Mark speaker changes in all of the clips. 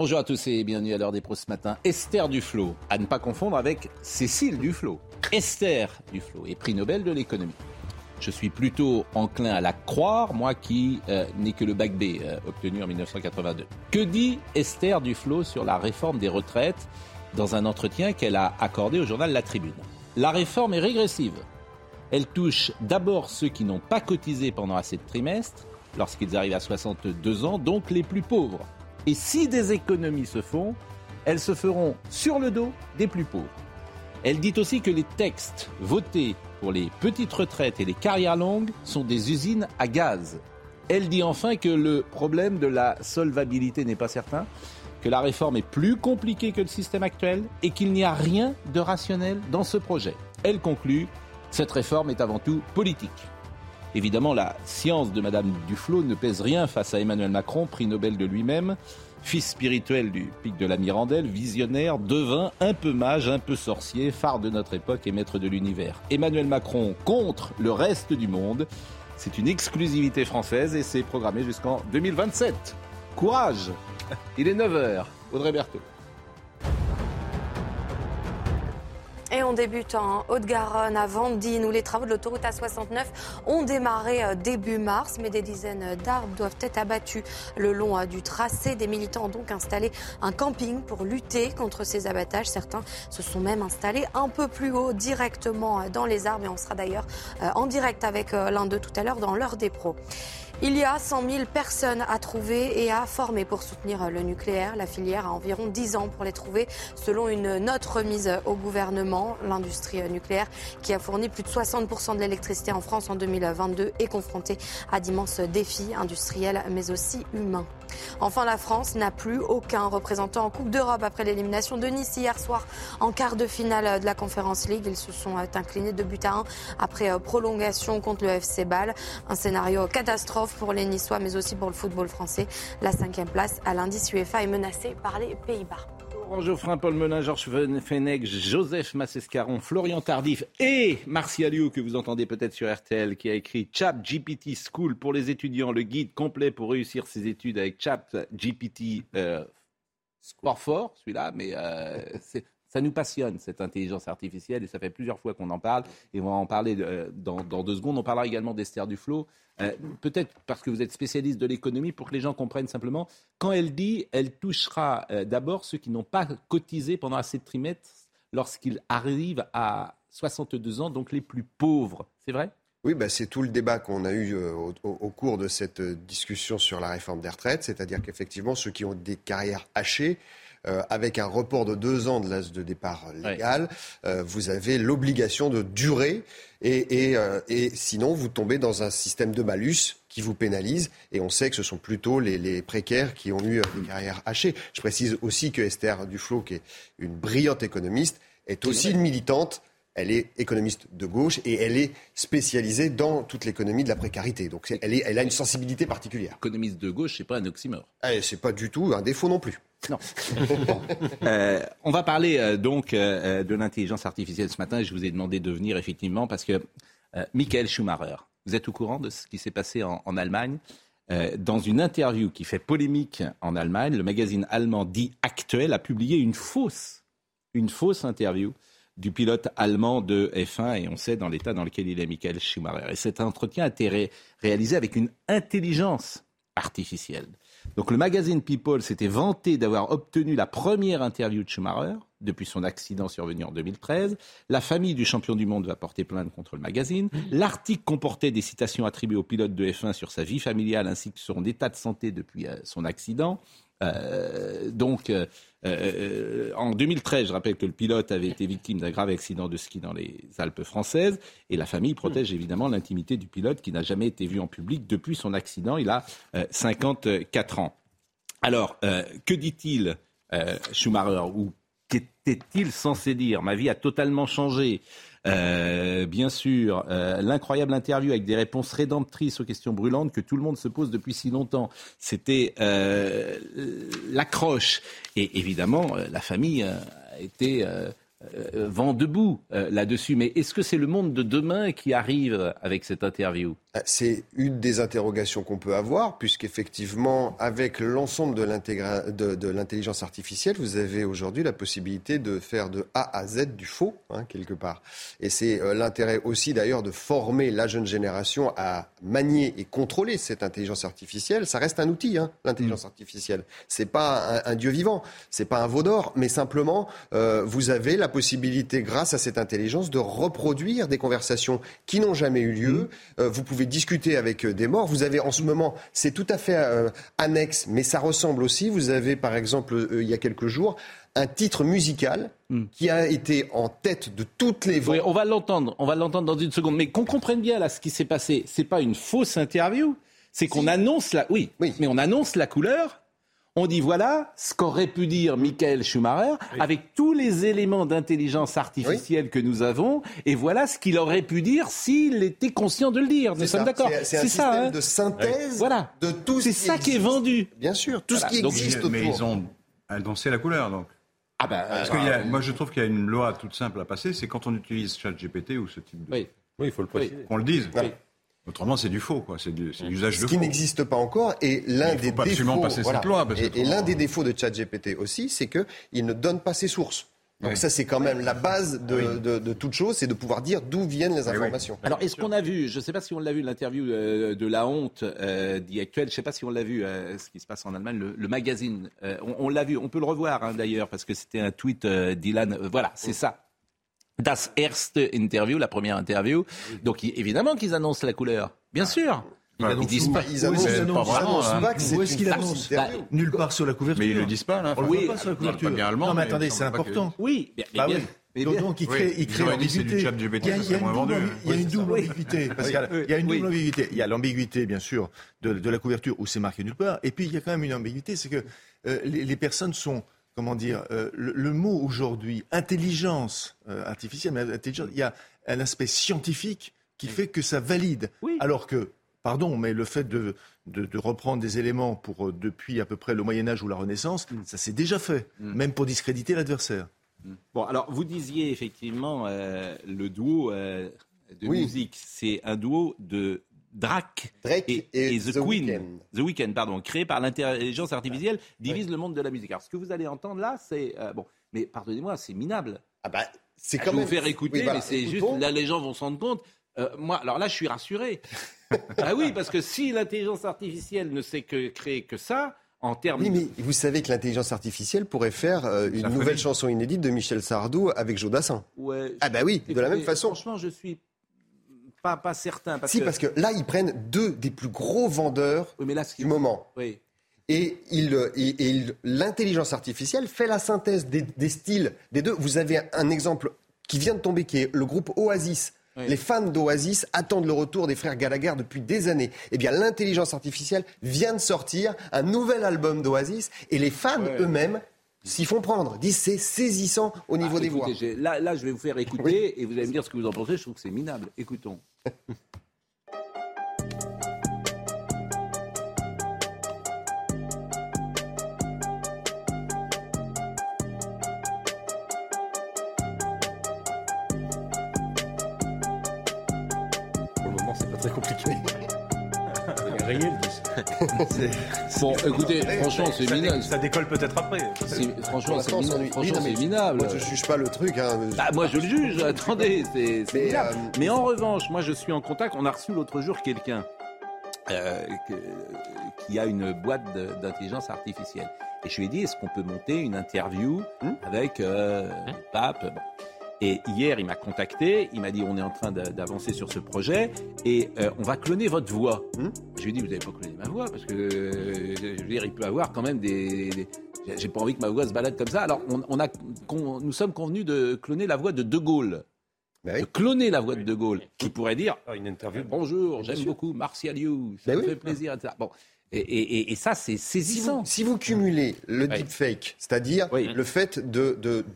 Speaker 1: Bonjour à tous et bienvenue à l'heure des pros ce matin. Esther Duflo, à ne pas confondre avec Cécile Duflo. Esther Duflo est prix Nobel de l'économie. Je suis plutôt enclin à la croire, moi qui euh, n'ai que le bac B euh, obtenu en 1982. Que dit Esther Duflo sur la réforme des retraites dans un entretien qu'elle a accordé au journal La Tribune? La réforme est régressive. Elle touche d'abord ceux qui n'ont pas cotisé pendant assez de trimestres, lorsqu'ils arrivent à 62 ans, donc les plus pauvres. Et si des économies se font, elles se feront sur le dos des plus pauvres. Elle dit aussi que les textes votés pour les petites retraites et les carrières longues sont des usines à gaz. Elle dit enfin que le problème de la solvabilité n'est pas certain, que la réforme est plus compliquée que le système actuel et qu'il n'y a rien de rationnel dans ce projet. Elle conclut, cette réforme est avant tout politique. Évidemment, la science de Madame Duflot ne pèse rien face à Emmanuel Macron, prix Nobel de lui-même, fils spirituel du pic de la Mirandelle, visionnaire, devin, un peu mage, un peu sorcier, phare de notre époque et maître de l'univers. Emmanuel Macron contre le reste du monde. C'est une exclusivité française et c'est programmé jusqu'en 2027. Courage Il est 9h. Audrey Berthaud.
Speaker 2: Et on débute en Haute-Garonne, à Vendine, où les travaux de l'autoroute A69 ont démarré euh, début mars, mais des dizaines d'arbres doivent être abattus le long euh, du tracé. Des militants ont donc installé un camping pour lutter contre ces abattages. Certains se sont même installés un peu plus haut, directement euh, dans les arbres. Et on sera d'ailleurs en direct avec l'un d'eux tout à l'heure dans l'heure des pros. Il y a 100 000 personnes à trouver et à former pour soutenir le nucléaire. La filière a environ 10 ans pour les trouver, selon une note remise au gouvernement. L'industrie nucléaire, qui a fourni plus de 60% de l'électricité en France en 2022, est confrontée à d'immenses défis industriels, mais aussi humains. Enfin, la France n'a plus aucun représentant en Coupe d'Europe après l'élimination de Nice hier soir en quart de finale de la Conférence League. Ils se sont inclinés de but à 1 après prolongation contre le FC Bâle. Un scénario catastrophe pour les Niçois, mais aussi pour le football français. La cinquième place à l'indice UEFA est menacée par les Pays-Bas.
Speaker 1: Laurent Geoffrin, Paul Melun, Georges Fenech, Joseph Massescaron, Florian Tardif et Martial You, que vous entendez peut-être sur RTL, qui a écrit Chat GPT School pour les étudiants, le guide complet pour réussir ses études avec Chat GPT euh, celui-là, mais euh, ça nous passionne, cette intelligence artificielle, et ça fait plusieurs fois qu'on en parle, et on va en parler euh, dans, deux secondes. On parlera également d'Esther Duflo, euh, peut-être parce que vous êtes spécialiste de l'économie, pour que les gens comprennent simplement, quand elle dit, elle touchera euh, d'abord ceux qui n'ont pas cotisé pendant assez de trimestres lorsqu'ils arrivent à 62 ans, donc les plus pauvres. C'est vrai?
Speaker 3: Oui, bah, c'est tout le débat qu'on a eu au, au, cours de cette discussion sur la réforme des retraites, c'est-à-dire qu'effectivement, ceux qui ont des carrières hachées, euh, avec un report de deux ans de l'âge de départ légal, euh, vous avez l'obligation de durer et, euh, et, sinon vous tombez dans un système de malus qui vous pénalise. Et on sait que ce sont plutôt les, les précaires qui ont eu des carrières hachées. Je précise aussi que Esther Duflo, qui est une brillante économiste, est aussi une militante elle est économiste de gauche et elle est spécialisée dans toute l'économie de la précarité. Donc elle, est, elle a une sensibilité particulière.
Speaker 1: Économiste de gauche, c'est pas un oxymore.
Speaker 3: Eh, c'est pas du tout un défaut non plus.
Speaker 1: Non. Euh, on va parler euh, donc euh, de l'intelligence artificielle ce matin. Je vous ai demandé de venir effectivement parce que Michael Schumacher, vous êtes au courant de ce qui s'est passé en, en Allemagne? Dans une interview qui fait polémique en Allemagne, le magazine allemand dit Actuel a publié une fausse, une fausse interview du pilote allemand de F1 et on sait dans l'état dans lequel il est Michael Schumacher. Et cet entretien a été réalisé avec une intelligence artificielle. Donc le magazine People s'était vanté d'avoir obtenu la première interview de Schumacher depuis son accident survenu en 2013. La famille du champion du monde va porter plainte contre le magazine. L'article comportait des citations attribuées au pilote de F1 sur sa vie familiale ainsi que son état de santé depuis euh, son accident. donc, en 2013, je rappelle que le pilote avait été victime d'un grave accident de ski dans les Alpes françaises et la famille protège évidemment l'intimité du pilote qui n'a jamais été vu en public depuis son accident. Il a 54 ans. Alors, que dit-il Schumacher ou qu'était-il censé dire? Ma vie a totalement changé. Euh, bien sûr, euh, l'incroyable interview avec des réponses rédemptrices aux questions brûlantes que tout le monde se pose depuis si longtemps. C'était euh, l'accroche. Et évidemment, la famille a été vent debout là-dessus. Mais est-ce que c'est le monde de demain qui arrive avec cette interview?
Speaker 3: C'est une des interrogations qu'on peut avoir, puisqu'effectivement, avec l'ensemble de l'intelligence artificielle, vous avez aujourd'hui la possibilité de faire de A à Z du faux, hein, quelque part. Et c'est euh, l'intérêt aussi, d'ailleurs, de former la jeune génération à manier et contrôler cette intelligence artificielle. Ça reste un outil, hein, l'intelligence mm. artificielle. C'est pas un, dieu vivant, c'est pas un veau d'or, mais simplement, euh, vous avez la possibilité, grâce à cette intelligence, de reproduire des conversations qui n'ont jamais eu lieu. Mm. vous pouvez discuter avec euh, des morts. Vous avez en ce moment, c'est tout à fait euh, annexe, mais ça ressemble aussi. Vous avez par exemple, euh, il y a quelques jours, un titre musical hmm. qui a été en tête de toutes les voix.
Speaker 1: Oui, on va l'entendre, on va l'entendre dans une seconde. Mais qu'on comprenne bien là ce qui s'est passé, c'est pas une fausse interview, c'est qu'on annonce la, oui, oui, mais on annonce la couleur on dit voilà ce qu'aurait pu dire Michael Schumacher avec tous les éléments d'intelligence artificielle que nous avons, et voilà ce qu'il aurait pu dire s'il était conscient de le dire. Nous sommes d'accord.
Speaker 3: C'est un ça, hein. de synthèse
Speaker 1: voilà.
Speaker 3: de tout.
Speaker 1: C'est ça qui est vendu.
Speaker 3: Bien sûr, tout ce qui existe
Speaker 4: mais, Mais ils ont annoncé la couleur, donc. Ah ben, Parce que moi, je trouve qu'il y a une loi toute simple à passer, c'est quand on utilise ChatGPT ou ce type de.
Speaker 1: Oui,
Speaker 4: il faut le préciser. Qu'on le dise. Autrement, c'est du faux, quoi. C'est l'usage de
Speaker 3: faux. Ce qui n'existe pas encore. Et l'un des défauts. Passer cette loi, et, l'un des défauts de ChatGPT aussi, c'est qu'il ne donne pas ses sources. Donc ça, c'est quand même la base de, de, toute chose, c'est de pouvoir dire d'où viennent les informations.
Speaker 1: Alors, est-ce qu'on a vu, je ne sais pas si on l'a vu, l'interview euh, de la honte euh, je ne sais pas si on l'a vu, euh, ce qui se passe en Allemagne, le, magazine. Euh, on, l'a vu, on peut le revoir hein, d'ailleurs, parce que c'était un tweet d'Ilan. voilà, c'est ça. Das erste Interview, la première interview. Donc évidemment qu'ils annoncent la couleur, bien sûr.
Speaker 3: Ils, disent pas. Ils annoncent, pas vraiment. Hein.
Speaker 5: Où est-ce qu'ils annoncent bah, Nulle part sur la couverture.
Speaker 4: Mais ils le disent pas là.
Speaker 5: On le voit pas sur la couverture. Bien allemand,
Speaker 4: non
Speaker 5: mais attendez, c'est important.
Speaker 1: Oui,
Speaker 5: bien, bah bien. Mais donc, donc, il crée, il crée l'ambiguïté. Il y a une double ambiguïté. Parce qu'il y a une double ambiguïté. Il y a l'ambiguïté, bien sûr, de la couverture où c'est marqué nulle part. Et puis, il y a quand même une ambiguïté, c'est que euh, les personnes sont comment dire, euh, le, mot aujourd'hui, intelligence euh, artificielle, mais intelligence, il y a un aspect scientifique qui fait que ça valide. Alors que, pardon, mais le fait de, de, reprendre des éléments pour euh, depuis à peu près le Moyen Âge ou la Renaissance, mm. ça s'est déjà fait, mm. même pour discréditer l'adversaire.
Speaker 1: Mm. Bon, alors vous disiez effectivement le duo de musique, c'est un duo de Drake,
Speaker 3: et, The, Queen,
Speaker 1: The Weeknd, pardon, créé par l'intelligence artificielle, divise le monde de la musique. Alors, ce que vous allez entendre là, c'est euh, bon, mais pardonnez-moi, c'est minable.
Speaker 3: Ah bah, c'est
Speaker 1: ah, quand vous faire écouter, mais c'est juste là, les gens vont se rendre compte. Euh, moi, alors là, je suis rassuré. ah oui, parce que si l'intelligence artificielle ne sait que créer que ça, en termes.
Speaker 3: Oui, mais vous savez que l'intelligence artificielle pourrait faire euh, une nouvelle chanson inédite de Michel Sardou avec Jodassin.
Speaker 1: Ouais.
Speaker 3: Ah bah oui, de la même façon.
Speaker 1: Franchement, je suis pas, pas certain.
Speaker 3: si, parce que là, ils prennent deux des plus gros vendeurs du moment.
Speaker 1: Oui.
Speaker 3: Et, il, l'intelligence artificielle fait la synthèse des, styles des deux. Vous avez un exemple qui vient de tomber, qui est le groupe Oasis. Les fans d'Oasis attendent le retour des frères Gallagher depuis des années. Eh bien, l'intelligence artificielle vient de sortir un nouvel album d'Oasis et les fans eux-mêmes s'y font prendre. Disent c'est saisissant au niveau bah, des voix.
Speaker 1: Là, là, je vais vous faire écouter et vous allez me dire ce que vous en pensez. Je trouve que c'est minable. Écoutons.
Speaker 5: Le
Speaker 1: bon, écoutez, franchement, c'est minable.
Speaker 4: Ça décolle peut-être après.
Speaker 1: Franchement, c'est minable. Franchement, c'est minable.
Speaker 3: Moi, je juge pas le truc. Hein.
Speaker 1: Bah, moi, je le juge. Attendez, c'est minable. Euh, Mais en revanche, moi, je suis en contact. On a reçu l'autre jour quelqu'un euh, qui a une boîte d'intelligence artificielle. Et je lui ai dit, est-ce qu'on peut monter une interview hmm avec euh, Pape? Et hier, il m'a contacté, il m'a dit on est en train d'avancer sur ce projet et euh, on va cloner votre voix. Hmm je lui ai dit vous n'avez pas cloné ma voix parce que euh, je veux dire, il peut avoir quand même des. J'ai pas envie que ma voix se balade comme ça. Alors on, a, nous sommes convenus de cloner la voix de De Gaulle. Ben de cloner la voix de De Gaulle, qui pourrait dire
Speaker 6: ah, une interview.
Speaker 1: Bonjour, j'aime beaucoup Martial You, ça ben me fait plaisir, etc. Bon, et, ça, c'est saisissant.
Speaker 3: Si vous, cumulez le deepfake, c'est-à-dire le fait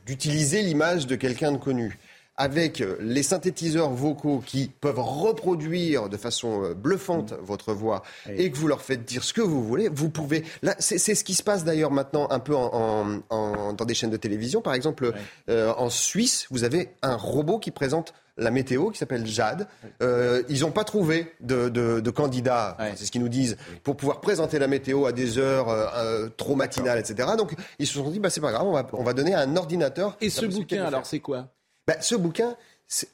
Speaker 3: d'utiliser l'image de quelqu'un de connu, avec euh, les synthétiseurs vocaux qui peuvent reproduire de façon euh, bluffante mm. votre voix et que vous leur faites dire ce que vous voulez, vous pouvez. Là, c'est ce qui se passe d'ailleurs maintenant un peu en, dans des chaînes de télévision. Par exemple, euh, en Suisse, vous avez un robot qui présente la météo qui s'appelle Jade. Euh, ils n'ont pas trouvé de, de, candidat, c'est ce qu'ils nous disent, pour pouvoir présenter la météo à des heures euh, euh, trop matinales, etc. Donc ils se sont dit, bah, c'est pas grave, on va, on va donner un ordinateur.
Speaker 1: Et ce bouquin, alors, c'est quoi?
Speaker 3: Bah, Ce bouquin,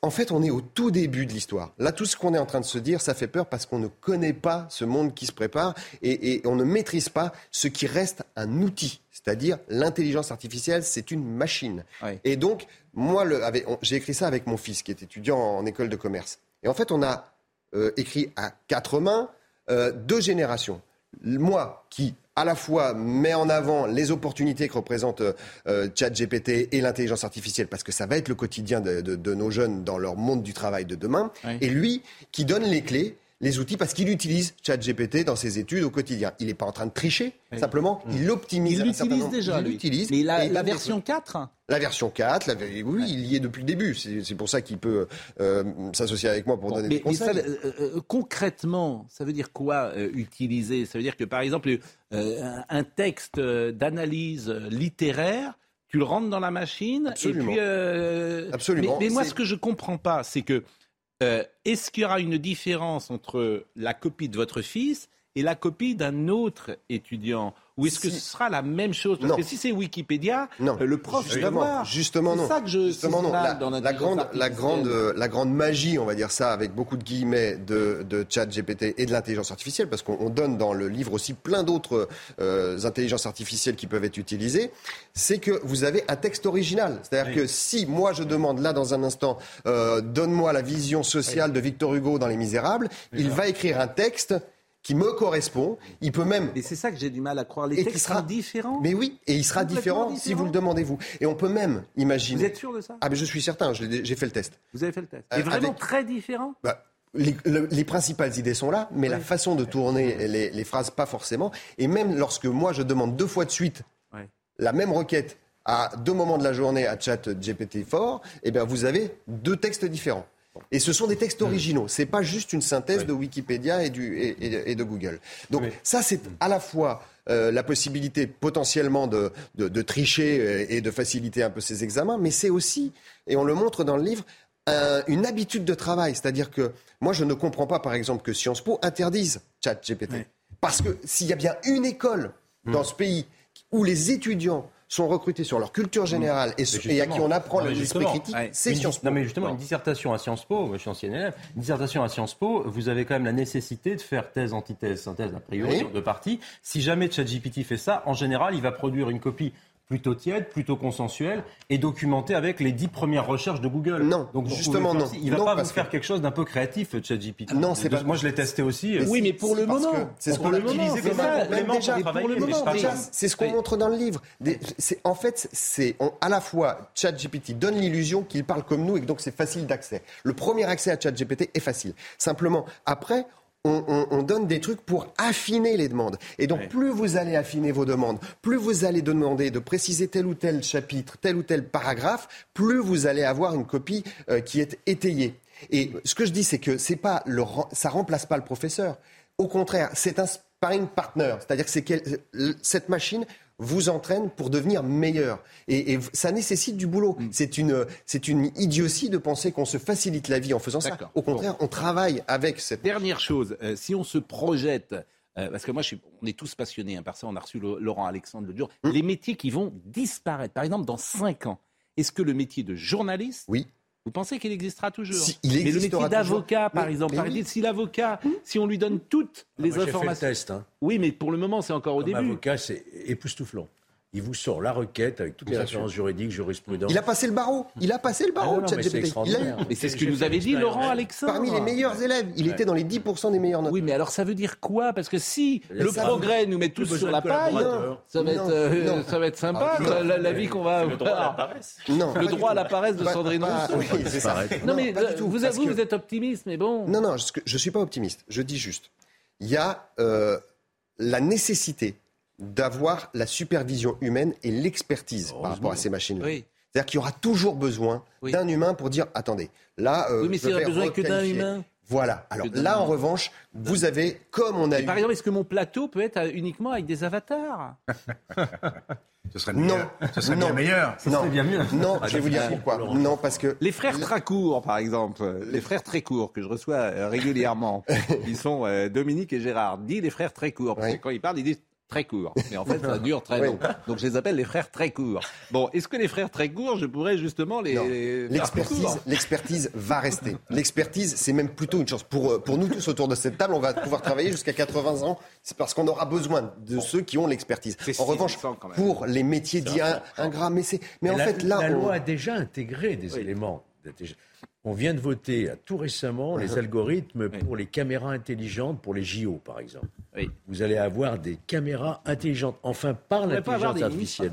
Speaker 3: en fait, on est au tout début de l'histoire. Là, tout ce qu'on est en train de se dire, ça fait peur parce qu'on ne connaît pas ce monde qui se prépare et, et on ne maîtrise pas ce qui reste un outil. C'est-à-dire, l'intelligence artificielle, c'est une machine. Et donc, moi, j'ai écrit ça avec mon fils, qui est étudiant en, école de commerce. Et en fait, on a euh, écrit à quatre mains euh, deux générations. Moi, qui à la fois met en avant les opportunités que représente euh, ChatGPT et l'intelligence artificielle, parce que ça va être le quotidien de, nos jeunes dans leur monde du travail de demain, et lui qui donne les clés les outils parce qu'il utilise ChatGPT dans ses études au quotidien. Il n'est pas en train de tricher, simplement, il l'optimise.
Speaker 1: Il l'utilise déjà,
Speaker 3: il l'utilise.
Speaker 1: Mais la, version 4
Speaker 3: La version 4, oui, il y est depuis le début. C'est pour ça qu'il peut euh, s'associer avec moi pour donner des conseils.
Speaker 1: Mais euh, euh, concrètement, ça veut dire quoi utiliser? Ça veut dire que, par exemple, un texte d'analyse littéraire, tu le rentres dans la machine.
Speaker 3: Absolument.
Speaker 1: Et puis,
Speaker 3: Absolument.
Speaker 1: Mais, mais moi, ce que je comprends pas, c'est que euh, est-ce qu'il y aura une différence entre la copie de votre fils et la copie d'un autre étudiant Ou est-ce que ce sera la même chose? Parce que si c'est Wikipédia,
Speaker 3: non.
Speaker 1: Euh, le prof
Speaker 3: justement,
Speaker 1: voir.
Speaker 3: Justement non.
Speaker 1: C'est ça que je
Speaker 3: justement non. La, la grande, la grande, la grande magie, on va dire ça, avec beaucoup de guillemets de, de chat GPT et de l'intelligence artificielle, parce qu'on donne dans le livre aussi plein d'autres euh, intelligences artificielles qui peuvent être utilisées, c'est que vous avez un texte original. C'est-à-dire que si moi je demande là dans un instant, euh, donne-moi la vision sociale de Victor Hugo dans Les Misérables, il va écrire un texte qui me correspond. Il peut même.
Speaker 1: Et c'est ça que j'ai du mal à croire. Les textes sera différents.
Speaker 3: Mais oui, et il sera différent, si vous le demandez vous. Et on peut même imaginer.
Speaker 1: Vous êtes sûr de ça?
Speaker 3: Ah, mais je suis certain. J'ai fait le test.
Speaker 1: Vous avez fait le test. Et euh, vraiment très différent?
Speaker 3: Bah, les, principales idées sont là, mais la façon de tourner les, phrases, pas forcément. Et même lorsque moi, je demande deux fois de suite la même requête à deux moments de la journée à chat GPT-4, eh bien, vous avez deux textes différents. Et ce sont des textes originaux. C'est pas juste une synthèse de Wikipédia et, du, et, de Google. Donc ça, c'est à la fois euh, la possibilité potentiellement de, de, tricher euh, et de faciliter un peu ces examens, mais c'est aussi, et on le montre dans le livre, une habitude de travail. C'est-à-dire que moi, je ne comprends pas, par exemple, que Sciences Po interdise ChatGPT. Parce que s'il y a bien une école dans ce pays où les étudiants sont recrutés sur leur culture générale et, à qui on apprend l'esprit critique, c'est Sciences Po.
Speaker 6: Non, mais justement, une dissertation à Sciences Po, je suis ancien élève, une dissertation à Sciences Po, vous avez quand même la nécessité de faire thèse, antithèse, synthèse, a priori, de partie. Si jamais ChatGPT fait ça, en général, il va produire une copie plutôt tiède, plutôt consensuel et documenté avec les dix premières recherches de Google.
Speaker 3: Non, donc justement non.
Speaker 6: Il va pas vous faire quelque chose d'un peu créatif, ChatGPT.
Speaker 3: Non, c'est
Speaker 6: pas. Moi, je l'ai testé aussi.
Speaker 1: oui, mais pour le moment,
Speaker 3: c'est ce qu'on a utilisé comme un C'est ce qu'on montre dans le livre. En fait, c'est à la fois ChatGPT donne l'illusion qu'il parle comme nous et que donc c'est facile d'accès. Le premier accès à ChatGPT est facile. Simplement, après, on, donne des trucs pour affiner les demandes. Et donc, plus vous allez affiner vos demandes, plus vous allez demander de préciser tel ou tel chapitre, tel ou tel paragraphe, plus vous allez avoir une copie euh, qui est étayée. Et ce que je dis, c'est que c'est pas le, ça remplace pas le professeur. Au contraire, c'est un sparring partner. C'est-à-dire que c'est cette machine vous entraîne pour devenir meilleur. Et, ça nécessite du boulot. Mm. C'est une, c'est une idiotie de penser qu'on se facilite la vie en faisant ça. Au contraire, on travaille avec cette...
Speaker 1: Dernière chose, euh, si on se projette... Euh, parce que moi, je suis, on est tous passionnés, hein, par ça, on a reçu Laurent Alexandre le jour. Mm. Les métiers qui vont disparaître, par exemple, dans 5 ans. Est-ce que le métier de journaliste
Speaker 3: oui.
Speaker 1: Vous pensez qu'il existera toujours
Speaker 3: il
Speaker 1: Mais le métier d'avocat, par exemple, si l'avocat, si on lui donne toutes ah, les informations.
Speaker 6: Fait le test, hein.
Speaker 1: Oui, mais pour le moment, c'est encore au début.
Speaker 6: Avocat, c'est époustouflant.
Speaker 7: Il vous sort la requête avec toutes les références juridiques, jurisprudence.
Speaker 3: Il a passé le barreau. Il a passé le barreau,
Speaker 1: ah Mais c'est ce que nous avait dit Laurent Alexandre.
Speaker 3: Parmi les meilleurs élèves. Il était dans les 10% des meilleurs notes.
Speaker 1: Oui, mais alors ça veut dire quoi? Parce que si le progrès nous met tous sur la paille, ça va, être, euh, ça va être sympa, ah, la, vie qu'on va avoir. Le droit à la paresse. Non. Le droit à la paresse de Sandrine Rousseau. Non, mais vous avouez, vous êtes optimiste, mais bon.
Speaker 3: Non, non, je ne suis pas optimiste. Je dis juste, il y a euh, la nécessité d'avoir la supervision humaine et l'expertise par rapport à ces machines. C'est-à-dire qu'il y aura toujours besoin d'un humain pour dire attendez, là.
Speaker 1: Euh, oui, mais n'y a besoin que d'un humain.
Speaker 3: Voilà. Alors là, en revanche, vous avez, comme on a eu.
Speaker 1: Par exemple, est-ce que mon plateau peut être uniquement avec des avatars?
Speaker 4: Ce serait non. Ce serait bien meilleur.
Speaker 3: non. bien mieux. Non, je vais vous dire pourquoi. Non, parce que
Speaker 1: les frères Tracourt, par exemple, les frères Trécourt que je reçois euh, régulièrement, ils sont euh, Dominique et Gérard. Dit les frères Trécourt parce que quand ils parlent, ils disent très court. Mais en fait, ça dure très long. Donc je les appelle les frères très courts. Bon, est-ce que les frères très courts, je pourrais justement les.
Speaker 3: L'expertise, l'expertise va rester. L'expertise, c'est même plutôt une chance. Pour, euh, pour nous tous autour de cette table, on va pouvoir travailler jusqu'à 80 ans. C'est parce qu'on aura besoin de ceux qui ont l'expertise. En revanche, pour les métiers dits ingrats, mais c'est. Mais, en fait, là.
Speaker 7: La loi a déjà intégré des éléments. On vient de voter tout récemment les algorithmes pour les caméras intelligentes pour les JO, par exemple. Vous allez avoir des caméras intelligentes, enfin par l'intelligence artificielle.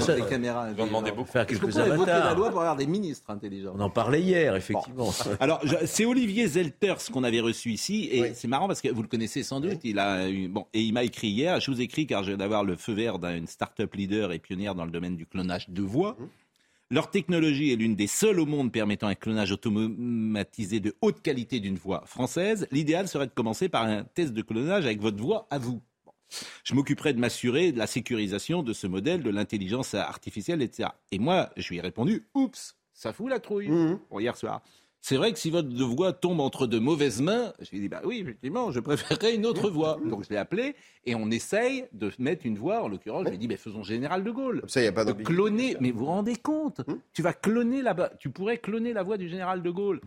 Speaker 1: ça, les caméras.
Speaker 7: Ils vont demander beaucoup. Faire
Speaker 1: quelques avatars. la loi pour avoir des ministres intelligents.
Speaker 7: On en parlait hier, effectivement.
Speaker 1: Alors, c'est Olivier Zelters qu'on avait reçu ici, et c'est marrant parce que vous le connaissez sans doute. Il a bon, et il m'a écrit hier. Je vous écris car je viens d'avoir le feu vert d'une start-up leader et pionnière dans le domaine du clonage de voix. Mmh. Leur technologie est l'une des seules au monde permettant un clonage automatisé de haute qualité d'une voix française. L'idéal serait de commencer par un test de clonage avec votre voix à vous. Je m'occuperai de m'assurer de la sécurisation de ce modèle, de l'intelligence artificielle, etc. Et moi, je lui ai répondu, oups, ça fout la trouille. Mmh. hier soir. C'est vrai que si votre voix tombe entre de mauvaises mains, je lui ai dit, bah oui, effectivement, je préférerais une autre voix. Donc je l'ai appelé et on essaye de mettre une voix, en l'occurrence, je lui ai dit, bah, faisons Général de Gaulle.
Speaker 3: Ça, y a pas de
Speaker 1: cloner, mais vous vous rendez compte hum Tu vas cloner la, tu pourrais cloner la voix du Général de Gaulle.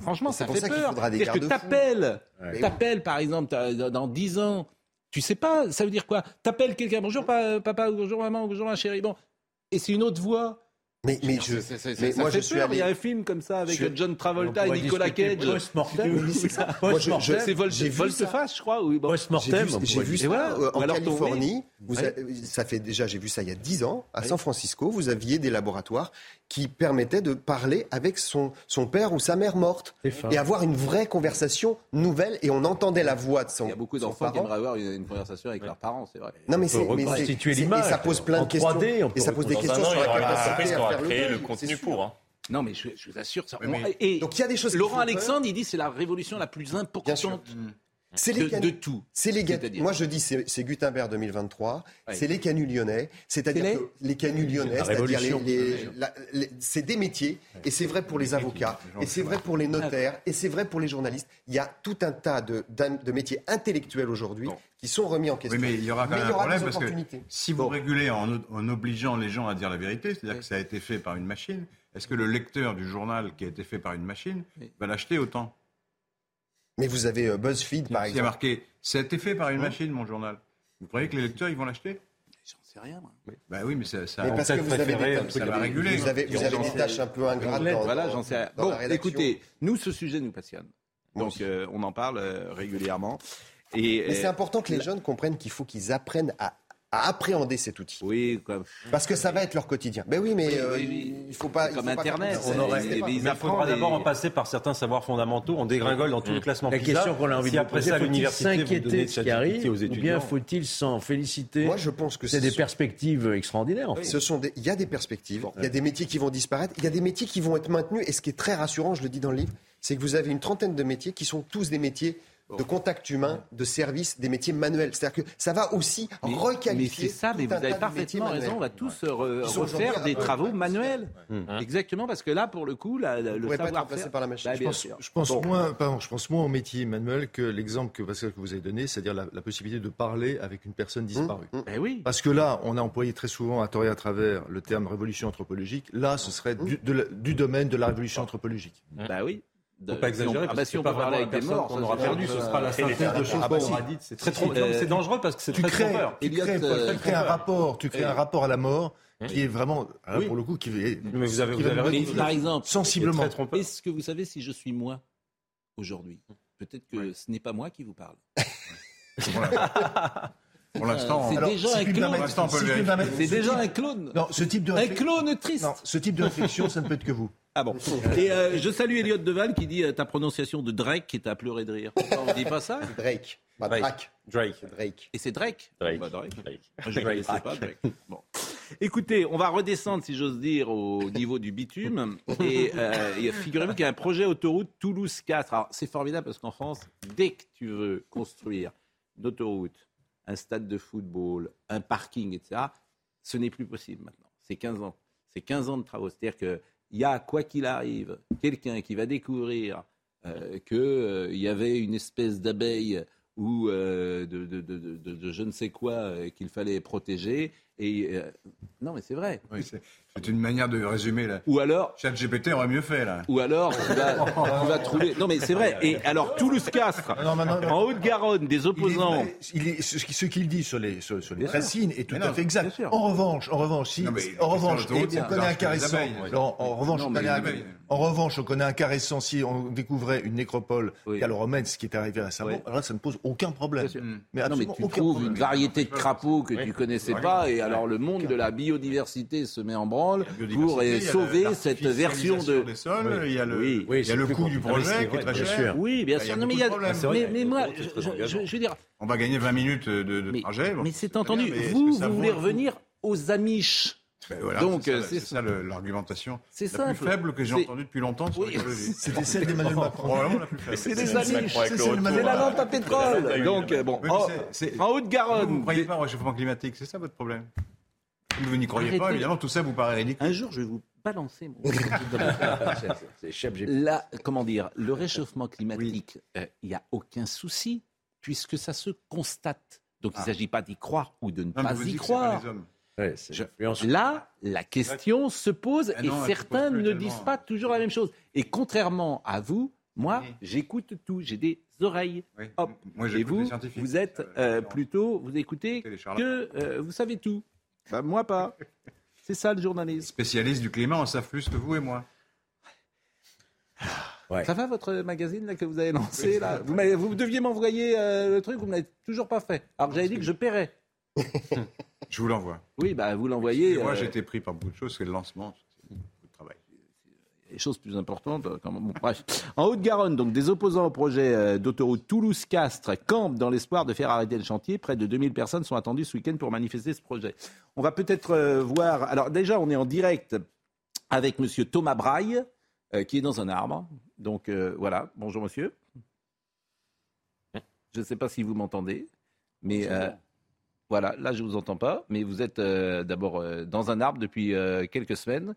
Speaker 1: franchement, ça fait peur. Qu'est-ce que t'appelles T'appelles, par exemple, dans 10 ans, tu sais pas, ça veut dire quoi? T'appelles quelqu'un, bonjour papa, bonjour maman, bonjour ma chérie, bon, et c'est une autre voix.
Speaker 3: Mais, mais, je,
Speaker 1: mais moi, je suis allé... Il y a un film comme ça avec John Travolta et Nicolas Cage.
Speaker 7: Post-mortem.
Speaker 1: c'est Volte-face, je crois. Oui,
Speaker 3: bon. Post-mortem. J'ai vu ça voilà. en Californie. Vous ça fait déjà, j'ai vu ça il y a 10 ans, à San Francisco. Vous aviez des laboratoires qui permettaient de parler avec son, son père ou sa mère morte et avoir une vraie conversation nouvelle. Et on entendait la voix de son.
Speaker 1: Il y a beaucoup d'enfants qui aimeraient avoir une conversation avec leurs parents, c'est vrai.
Speaker 3: Non, mais c'est. Et ça pose plein de questions. Et ça pose des questions sur la capacité
Speaker 8: créer le contenu pour. Hein.
Speaker 1: Non, mais je, je vous assure. Ça, et donc il y a des choses. Laurent Alexandre, il dit c'est la révolution la plus importante. C'est les de, tout.
Speaker 3: C'est les Moi, je dis c'est Gutenberg 2023. C'est les canuts lyonnais. C'est-à-dire les... les canuts lyonnais, c'est-à-dire les, c'est des métiers. Et c'est vrai pour les avocats. Et c'est vrai pour les notaires. Et c'est vrai pour les journalistes. Il y a tout un tas de, de métiers intellectuels aujourd'hui qui sont remis en question.
Speaker 4: Oui, mais il y aura quand même un problème parce que si vous régulez en, en, obligeant les gens à dire la vérité, c'est-à-dire que ça a été fait par une machine, est-ce que le lecteur du journal qui a été fait par une machine va l'acheter autant?
Speaker 3: Mais vous avez euh, BuzzFeed, par exemple.
Speaker 4: Il y a marqué Ça a été fait par une hein machine, mon journal. Vous croyez que les lecteurs, ils vont l'acheter?
Speaker 1: J'en sais rien, moi.
Speaker 4: Oui. Bah oui, mais ça, ça
Speaker 3: mais parce que vous avez, des, ça va réguler. Vous avez, vous avez des tâches un peu ingrates.
Speaker 1: voilà, j'en sais rien. Bon, écoutez, nous, ce sujet nous passionne. Donc, euh, on en parle euh, régulièrement.
Speaker 3: Et, mais c'est important que les jeunes comprennent qu'il faut qu'ils apprennent à à appréhender cet outil.
Speaker 1: Oui,
Speaker 3: parce que ça va être leur quotidien. Ben oui, mais euh, il faut pas.
Speaker 1: Comme Internet.
Speaker 6: on aurait, il faudra d'abord en passer par certains savoirs fondamentaux. On dégringole dans tout le classement.
Speaker 7: La question qu'on a envie de après ça, l'université s'inquiéter de ce qui arrive, aux étudiants. ou bien faut-il s'en féliciter
Speaker 3: Moi, je pense que
Speaker 7: c'est des perspectives extraordinaires. En fait.
Speaker 3: Ce sont il y a des perspectives. Il y a des métiers qui vont disparaître. Il y a des métiers qui vont être maintenus. Et ce qui est très rassurant, je le dis dans le livre, c'est que vous avez une trentaine de métiers qui sont tous des métiers de contact humain, de service, des métiers manuels. C'est-à-dire que ça va aussi requalifier.
Speaker 1: Mais c'est ça, mais vous avez parfaitement raison. On va tous refaire des travaux manuels. Hein Exactement, parce que là, pour le coup, la, le savoir-faire.
Speaker 5: par la machine. Bah, je, pense, moins, pardon, je pense moins au métier manuel que l'exemple que Pascal que vous avez donné, c'est-à-dire la, possibilité de parler avec une personne disparue.
Speaker 1: Mmh, mmh. Ben oui.
Speaker 5: Parce que là, on a employé très souvent à tort et à travers le terme révolution anthropologique. Là, ce serait du, domaine de la révolution anthropologique.
Speaker 1: Bah oui.
Speaker 6: Faut pas exagérer, parce si on, peut parler avec des morts, on aura perdu. Ce sera la synthèse de choses qu'on aura dites. C'est très C'est dangereux parce que c'est très trompeur.
Speaker 5: Tu crées un rapport, tu crées un rapport à la mort qui est vraiment, pour le coup, qui est.
Speaker 6: Mais vous avez, raison.
Speaker 1: Par exemple, sensiblement. Est-ce que vous savez si je suis moi aujourd'hui? Peut-être que ce n'est pas moi qui vous parle.
Speaker 4: Pour l'instant,
Speaker 1: c'est déjà un clone. C'est déjà un clone.
Speaker 5: Non, ce type de
Speaker 1: un clone triste. Non,
Speaker 5: ce type de réflexion, ça ne peut être que vous.
Speaker 1: Ah bon. Et euh, je salue Elliot Deval qui dit euh, ta prononciation de Drake est à pleurer de rire. On ne dit pas ça
Speaker 3: Drake.
Speaker 1: Drake.
Speaker 3: Drake.
Speaker 1: Drake. Et c'est Drake?
Speaker 6: Drake. Bah, Drake.
Speaker 1: Je ne connaissais pas Drake. Bon. Écoutez, on va redescendre, si j'ose dire, au niveau du bitume. Et, euh, figurez-vous qu'il y a un projet autoroute Toulouse-4. Alors, c'est formidable parce qu'en France, dès que tu veux construire une autoroute, un stade de football, un parking, etc., ce n'est plus possible maintenant. C'est 15 ans. C'est 15 ans de travaux. C'est-à-dire qu'il y a, quoi qu'il arrive, quelqu'un qui va découvrir euh, qu'il euh, y avait une espèce d'abeille ou euh, de, je ne sais quoi qu'il fallait protéger. Et euh, non, mais c'est vrai.
Speaker 4: Oui, c'est une manière de résumer là.
Speaker 1: Ou alors.
Speaker 4: Chat GPT aurait mieux fait là.
Speaker 1: Ou alors, tu vas, trouver. Non, mais c'est vrai. Et alors, Toulouse-Castres, en Haute-Garonne, des opposants.
Speaker 5: Il est, ce qu'il dit sur les, sur, les racines est tout à fait exact. En revanche, en revanche, si, en revanche, on connaît un caressant. En revanche, on connaît un. En revanche, on connaît un caressant si on découvrait une nécropole gallo-romaine, ce qui est arrivé récemment. Alors là, ça ne pose aucun problème.
Speaker 1: Mais, non, mais tu trouves une variété de crapauds que tu connaissais pas, et alors le monde de la biodiversité se met en branle pour sauver cette version de.
Speaker 4: il y a le, il y a le coût du projet qui est très cher.
Speaker 1: Oui, bien sûr. Non, mais, il y a... mais, moi, je, veux dire.
Speaker 4: On va gagner 20 minutes de, trajet.
Speaker 1: Mais c'est entendu. Vous, vous voulez revenir aux Amish.
Speaker 4: Ben Donc c'est ça, l'argumentation la plus faible que j'ai entendue depuis longtemps sur l'écologie.
Speaker 5: C'était celle d'Emmanuel Macron.
Speaker 1: C'est des Amish, c'est la lampe à pétrole. Donc bon, en Haute-Garonne.
Speaker 4: Vous ne croyez pas au réchauffement climatique, c'est ça votre problème vous n'y croyez pas, évidemment, tout ça vous paraît ridicule.
Speaker 1: Un jour, je vais vous balancer mon. Là, comment dire, le réchauffement climatique, euh, il n'y a aucun souci, puisque ça se constate. Donc il ne ah. s'agit pas d'y croire ou de ne pas y croire. Là, la question se pose ah et certains ne disent pas toujours la même chose. Et contrairement à vous, moi, j'écoute tout, j'ai des oreilles. Hop. et vous, vous êtes euh, plutôt, vous écoutez que euh, vous savez tout. Bah, moi pas. C'est ça le journaliste.
Speaker 4: Spécialiste du climat, on savent plus que vous et moi.
Speaker 1: Ça va votre magazine là, que vous avez lancé là? vous, vous, deviez m'envoyer euh, le truc, vous ne l'avez toujours pas fait. Alors j'avais dit que je paierais.
Speaker 4: je vous l'envoie.
Speaker 1: Oui, bah vous l'envoyez.
Speaker 4: Moi, euh, j'ai été pris par beaucoup de choses, c'est le lancement
Speaker 1: les choses plus importantes. Euh, en Haute-Garonne, donc des opposants au projet euh, d'autoroute Toulouse-Castres campent dans l'espoir de faire arrêter le chantier. Près de 2000 personnes sont attendues ce week-end pour manifester ce projet. On va peut-être voir. Alors déjà, on est en direct avec Monsieur Thomas Braille, qui est dans un arbre. Donc voilà. Bonjour Monsieur. Je ne sais pas si vous m'entendez, mais voilà, là je ne vous entends pas. Mais vous êtes d'abord dans un arbre depuis quelques semaines.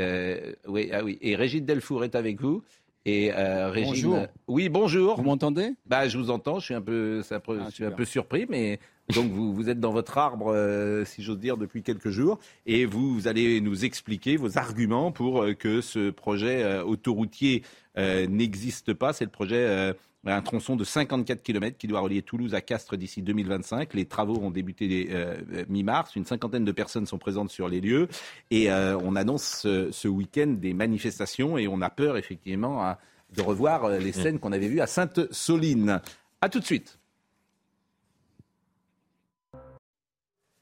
Speaker 1: Euh, oui, ah oui. Et Régine Delfour est avec vous. Et euh, Régine,
Speaker 8: bonjour.
Speaker 1: Oui, bonjour.
Speaker 8: Vous m'entendez?
Speaker 1: Bah, Je vous entends, je suis un peu, un peu, ah, un peu surpris, mais donc vous, vous êtes dans votre arbre, euh, si j'ose dire, depuis quelques jours, et vous, vous, allez nous expliquer vos arguments pour que ce projet autoroutier n'existe pas. C'est le projet un tronçon de 54 km qui doit relier Toulouse à Castres d'ici 2025. Les travaux ont débuté euh, mi-mars. Une cinquantaine de personnes sont présentes sur les lieux. Et euh, on annonce ce, week-end des manifestations et on a peur effectivement de revoir euh, les scènes qu'on avait vues à Sainte-Soline. A tout de suite.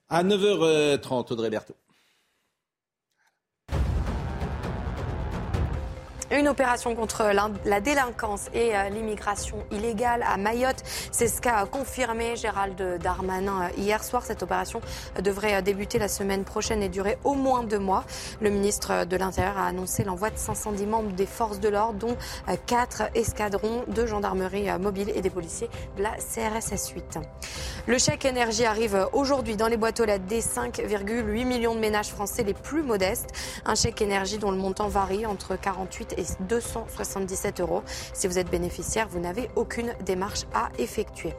Speaker 1: À 9h30, Audrey Berthaud.
Speaker 2: Une opération contre la délinquance et euh, l'immigration illégale à Mayotte. C'est ce qu'a confirmé Gérald Darmanin euh, hier soir. Cette opération devrait euh, débuter la semaine prochaine et durer au moins deux mois. Le ministre de l'Intérieur a annoncé l'envoi de 510 membres des forces de l'ordre, dont quatre escadrons de gendarmerie mobile et des policiers de la CRSS 8. Le chèque énergie arrive aujourd'hui dans les boîtes aux lettres des 5,8 millions de ménages français les plus modestes. Un chèque énergie dont le montant varie entre 48 et 277 euros. Si vous êtes bénéficiaire, vous n'avez aucune démarche à effectuer.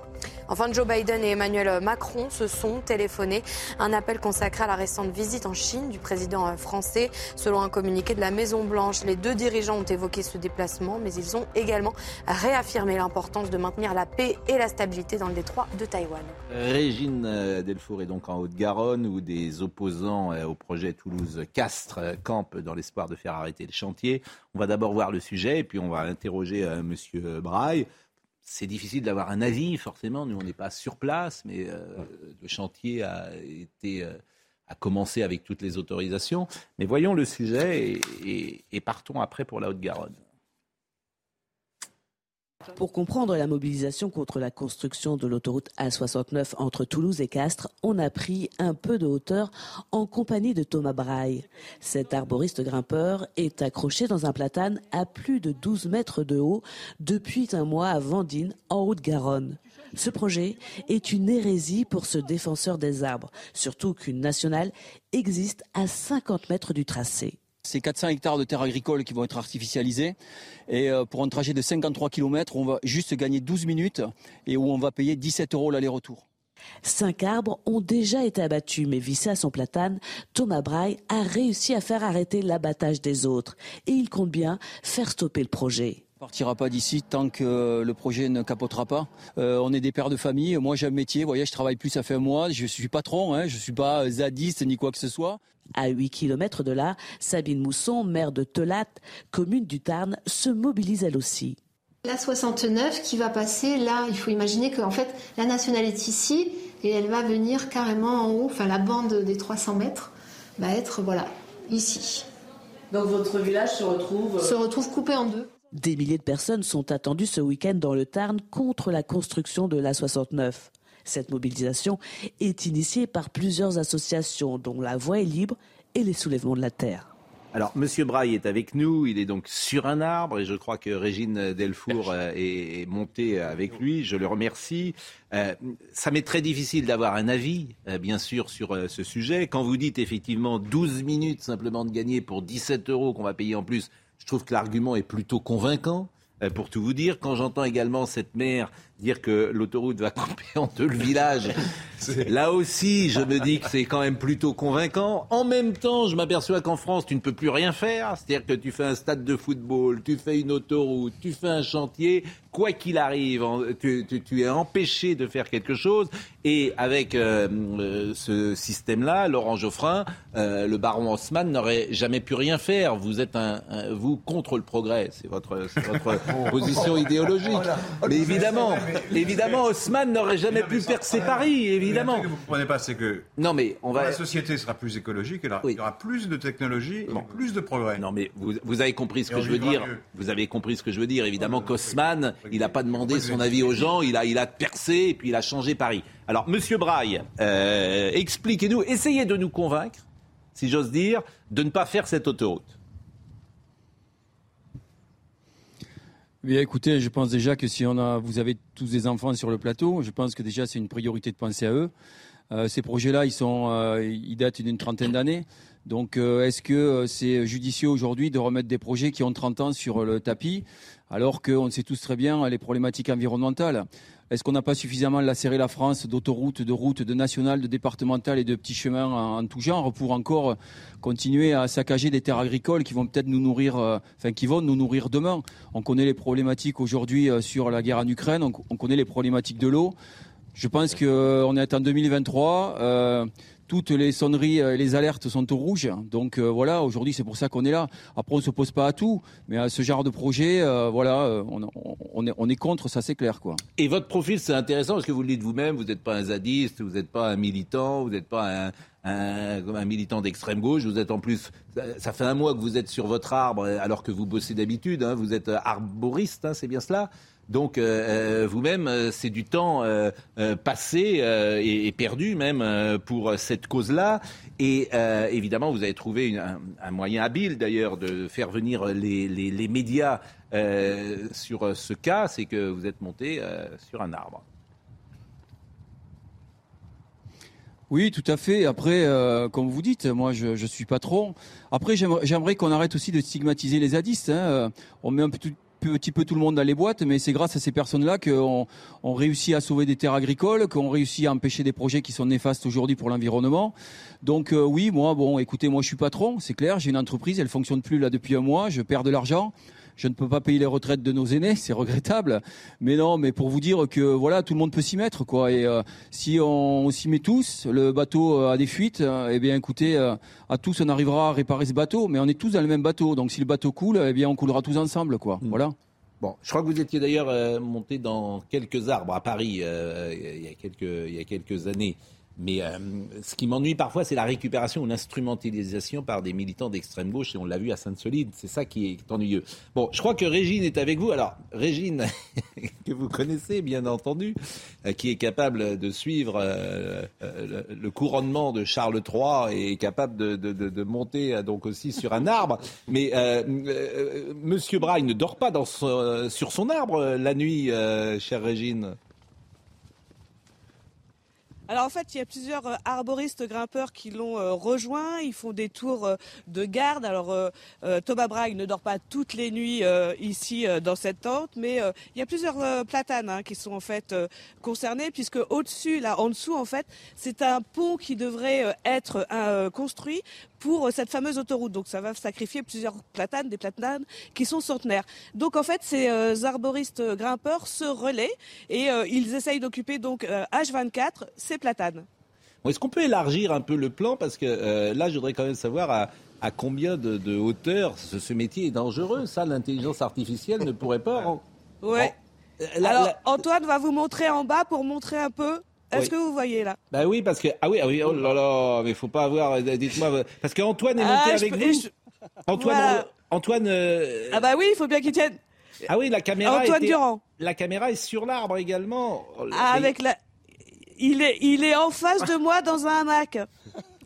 Speaker 2: Enfin, Joe Biden et Emmanuel Macron se sont téléphonés. Un appel consacré à la récente visite en Chine du président français. Selon un communiqué de la Maison-Blanche, les deux dirigeants ont évoqué ce déplacement, mais ils ont également réaffirmé l'importance de maintenir la paix et la stabilité dans le détroit de Taïwan.
Speaker 1: Régine euh, Delfour est donc en Haute-Garonne où des opposants euh, au projet Toulouse-Castres euh, campent dans l'espoir de faire arrêter le chantier. On va d'abord voir le sujet et puis on va interroger M. Braille c'est difficile d'avoir un avis, forcément. Nous, on n'est pas sur place, mais euh, le chantier a été euh, a commencé avec toutes les autorisations. Mais voyons le sujet et partons après pour la Haute-Garonne.
Speaker 8: Pour comprendre la mobilisation contre la construction de l'autoroute A69 entre Toulouse et Castres, on a pris un peu de hauteur en compagnie de Thomas Braille. Cet arboriste grimpeur est accroché dans un platane à plus de 12 mètres de haut depuis un mois à Vendine, en Haute-Garonne. Ce projet est une hérésie pour ce défenseur des arbres, surtout qu'une nationale existe à 50 mètres du tracé.
Speaker 9: C'est 400 hectares de terres agricoles qui vont être artificialisés. Et euh, pour un trajet de 53 km, on va juste gagner 12 minutes et où on va payer 17 euros l'aller-retour.
Speaker 8: Cinq arbres ont déjà été abattus, mais vissé à son platane, Thomas Braille a réussi à faire arrêter l'abattage des autres. Et il compte bien faire stopper le projet.
Speaker 9: On partira pas d'ici tant que le projet ne capotera pas. Euh, on est des pères de famille. Moi, j'ai un métier. Vous voyez, je travaille plus, ça fait un mois. Je suis patron. Hein, je suis pas zadiste ni quoi que ce soit.
Speaker 8: À 8 km de là, Sabine Mousson, maire de Telat, commune du Tarn, se mobilise elle aussi.
Speaker 10: La 69 qui va passer là, il faut imaginer qu'en fait la nationale est ici et elle va venir carrément en haut, enfin la bande des 300 mètres va être voilà ici.
Speaker 8: Donc votre village se retrouve
Speaker 10: se retrouve coupé en deux.
Speaker 8: Des milliers de personnes sont attendues ce week-end dans le Tarn contre la construction de la 69. Cette mobilisation est initiée par plusieurs associations dont La Voix est libre et les soulèvements de la terre.
Speaker 1: Alors, Monsieur Braille est avec nous. Il est donc sur un arbre et je crois que Régine Delfour euh, est montée avec lui. Je le remercie. Euh, ça m'est très difficile d'avoir un avis, euh, bien sûr, sur ce sujet. Quand vous dites effectivement 12 minutes simplement de gagner pour 17 euros qu'on va payer en plus, je trouve que l'argument est plutôt convaincant. pour tout vous dire, quand j'entends également cette mère dire que l'autoroute va couper en deux le village, là aussi, je me dis que c'est quand même plutôt convaincant. En même temps, je m'aperçois qu'en France, tu ne peux plus rien faire. C'est-à-dire que tu fais un stade de football, tu fais une autoroute, tu fais un chantier, quoi qu'il arrive, tu, es empêché de faire quelque chose. Et avec euh, euh, ce système-là, Laurent Geoffrin, euh, le baron Haussmann n'aurait jamais pu rien faire. Vous êtes un, vous contre le progrès, c'est votre, votre position idéologique. Mais évidemment, évidemment, Haussmann n'aurait jamais pu percer Paris, évidemment. Ce
Speaker 4: que vous ne comprenez pas, c'est que
Speaker 1: non, mais on va...
Speaker 4: la société sera plus écologique, il y aura plus de technologie, et plus de progrès.
Speaker 1: Non, mais vous, avez compris ce que je veux dire. Vous avez compris ce que je veux dire. Évidemment qu'Haussmann, il n'a pas demandé son avis aux gens, il a, il a percé et puis il a changé Paris. Alors, Monsieur Braille, euh, expliquez-nous, essayez de nous convaincre, si j'ose dire, de ne pas faire cette autoroute.
Speaker 9: Bien, écoutez, je pense déjà que si on a, vous avez tous des enfants sur le plateau, je pense que déjà c'est une priorité de penser à eux. Euh, ces projets-là, ils sont, euh, ils datent d'une trentaine d'années. Donc, euh, est-ce que c'est judicieux aujourd'hui de remettre des projets qui ont 30 ans sur le tapis, alors qu'on sait tous très bien les problématiques environnementales? Est-ce qu'on n'a pas suffisamment lacéré la France d'autoroutes, de routes, de nationales, de départementales et de petits chemins en, tout genre pour encore continuer à saccager des terres agricoles qui vont peut-être nous nourrir, euh, enfin qui vont nous nourrir demain? On connaît les problématiques aujourd'hui euh, sur la guerre en Ukraine, on, connaît les problématiques de l'eau. Je pense qu'on euh, est en 2023 toutes les sonneries et les alertes sont au rouge. Donc euh, voilà, aujourd'hui c'est pour ça qu'on est là. Après on se pose pas à tout, mais à ce genre de projet, euh, voilà, euh, on, est, on, est, contre, ça c'est clair quoi.
Speaker 1: Et votre profil c'est intéressant parce que vous le dites vous-même, vous n'êtes pas un zadiste, vous n'êtes pas un militant, vous n'êtes pas un, un, militant d'extrême gauche. Vous êtes en plus, ça, fait un mois que vous êtes sur votre arbre alors que vous bossez d'habitude. Hein, vous êtes arboriste, hein, c'est bien cela. Donc euh, euh, vous-même, euh, c'est du temps passé et, perdu même pour cette cause-là. Et évidemment, vous avez trouvé un, moyen habile d'ailleurs de faire venir les, médias sur ce cas, c'est que vous êtes monté sur un arbre.
Speaker 9: Oui, tout à fait. Après, comme vous dites, moi, je, suis patron. Après, j'aimerais qu'on arrête aussi de stigmatiser les zadistes. Hein. On met un peu tout, petit peu tout le monde dans les boîtes, mais c'est grâce à ces personnes-là qu'on on réussit à sauver des terres agricoles, qu'on réussit à empêcher des projets qui sont néfastes aujourd'hui pour l'environnement. Donc euh, oui, moi, bon, écoutez, moi je suis patron, c'est clair, j'ai une entreprise, elle fonctionne plus là depuis un mois, je perds de l'argent je ne peux pas payer les retraites de nos aînés, c'est regrettable. Mais non, mais pour vous dire que voilà, tout le monde peut s'y mettre, quoi. Et euh, si on, s'y met tous, le bateau a des fuites. eh bien, écoutez, à tous, on arrivera à réparer ce bateau, mais on est tous dans le même bateau. Donc, si le bateau coule, eh bien, on coulera tous ensemble, quoi. Mm. Voilà.
Speaker 1: Bon, je crois que vous étiez d'ailleurs monté dans quelques arbres à Paris il, y a quelques, il y a quelques années. Mais euh, ce qui m'ennuie parfois, c'est la récupération ou l'instrumentalisation par des militants d'extrême gauche, et on l'a vu à Sainte-Solide. C'est ça qui est ennuyeux. Bon, je crois que Régine est avec vous. Alors, Régine, que vous connaissez bien entendu, euh, qui est capable de suivre euh, le, couronnement de Charles III et capable de, de, monter donc aussi sur un arbre. Mais Monsieur Braille ne dort pas sur son arbre la nuit, chère Régine.
Speaker 11: Alors en fait, il y a plusieurs euh, arboristes grimpeurs qui l'ont euh, rejoint. Ils font des tours euh, de garde. Alors Thomas Braille ne dort pas toutes les nuits ici dans cette tente, mais il y a plusieurs platanes hein, qui sont en fait concernés, puisque au-dessus, là en dessous, en fait, c'est un pont qui devrait être construit pour cette fameuse autoroute. Donc ça va sacrifier plusieurs platanes, des platanes qui sont centenaires. Donc en fait, ces arboristes grimpeurs se relaient et ils essayent d'occuper donc H24 ces platanes.
Speaker 1: Est-ce qu'on peut élargir un peu le plan? Parce que euh, là, je voudrais quand même savoir à, combien de, hauteur ce, métier est dangereux. Ça, l'intelligence artificielle ne pourrait pas.
Speaker 11: Ouais. Euh, Alors, Antoine va vous montrer en bas pour montrer un peu. Est-ce que vous voyez là?
Speaker 1: Bah oui, parce que ah oui, ah oui, oh là là, mais faut pas avoir. Euh, dites-moi, parce qu'Antoine est monté ah, avec vous. Antoine, Antoine.
Speaker 11: Ah bah oui, il faut bien qu'il tienne.
Speaker 1: Ah oui, la caméra.
Speaker 11: Antoine Durand.
Speaker 1: La caméra est sur l'arbre également.
Speaker 11: Ah, avec la. Il est, il est en face de moi dans un hamac.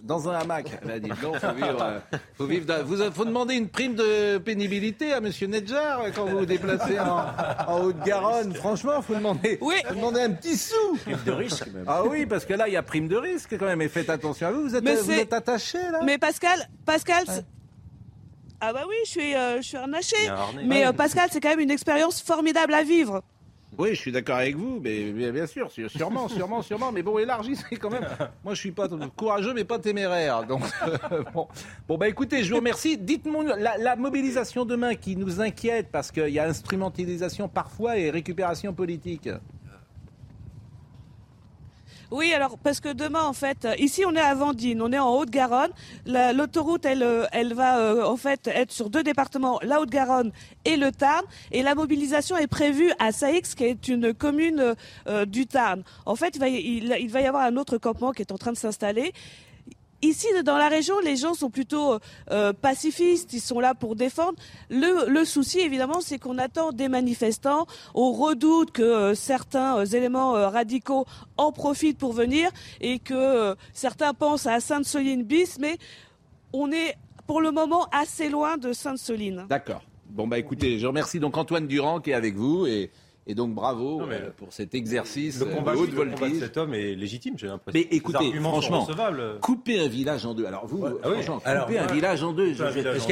Speaker 1: Dans un hamac. Donc, faut vivre, euh, faut vivre vous faut demander une prime de pénibilité à M. Nedjar quand vous vous déplacez en, Haute-Garonne. Franchement, faut demander, oui. faut demander un petit sou.
Speaker 7: Prime de risque même.
Speaker 1: Ah oui, parce que là, il y a prime de risque quand même. Et faites attention à vous. Vous êtes, vous êtes attaché là.
Speaker 11: Mais Pascal, Pascal. Ah bah oui, je suis, euh, je suis harnaché. Mais euh, Pascal, c'est quand même une expérience formidable à vivre.
Speaker 1: Oui, je suis d'accord avec vous, mais bien, sûr, sûrement, sûrement, sûrement. Mais bon, élargissez quand même. Moi, je suis pas courageux, mais pas téméraire. Donc, bon. bon, bah écoutez, je vous remercie. Dites-moi la, mobilisation demain qui nous inquiète parce qu'il y a instrumentalisation parfois et récupération politique.
Speaker 11: Oui, alors parce que demain, en fait, euh, ici on est à Vendine, on est en Haute-Garonne. L'autoroute, elle, euh, elle va euh, en fait être sur deux départements, la Haute-Garonne et le Tarn. Et la mobilisation est prévue à Saïx, qui est une commune du Tarn. En fait, il va, il va y avoir un autre campement qui est en train de s'installer. Ici, dans la région, les gens sont plutôt euh, pacifistes, ils sont là pour défendre. Le, souci, évidemment, c'est qu'on attend des manifestants. On redoute que euh, certains euh, éléments radicaux en profitent pour venir et que certains pensent à Sainte-Soline bis, mais on est pour le moment assez loin de Sainte-Soline.
Speaker 1: D'accord. Bon, bah écoutez, je remercie donc Antoine Durand qui est avec vous et et donc bravo euh, pour cet exercice
Speaker 6: le combat, de de cet homme est légitime, j'ai l'impression.
Speaker 1: Mais écoutez, franchement, couper un village en deux. Alors vous, ah franchement, couper un village en deux.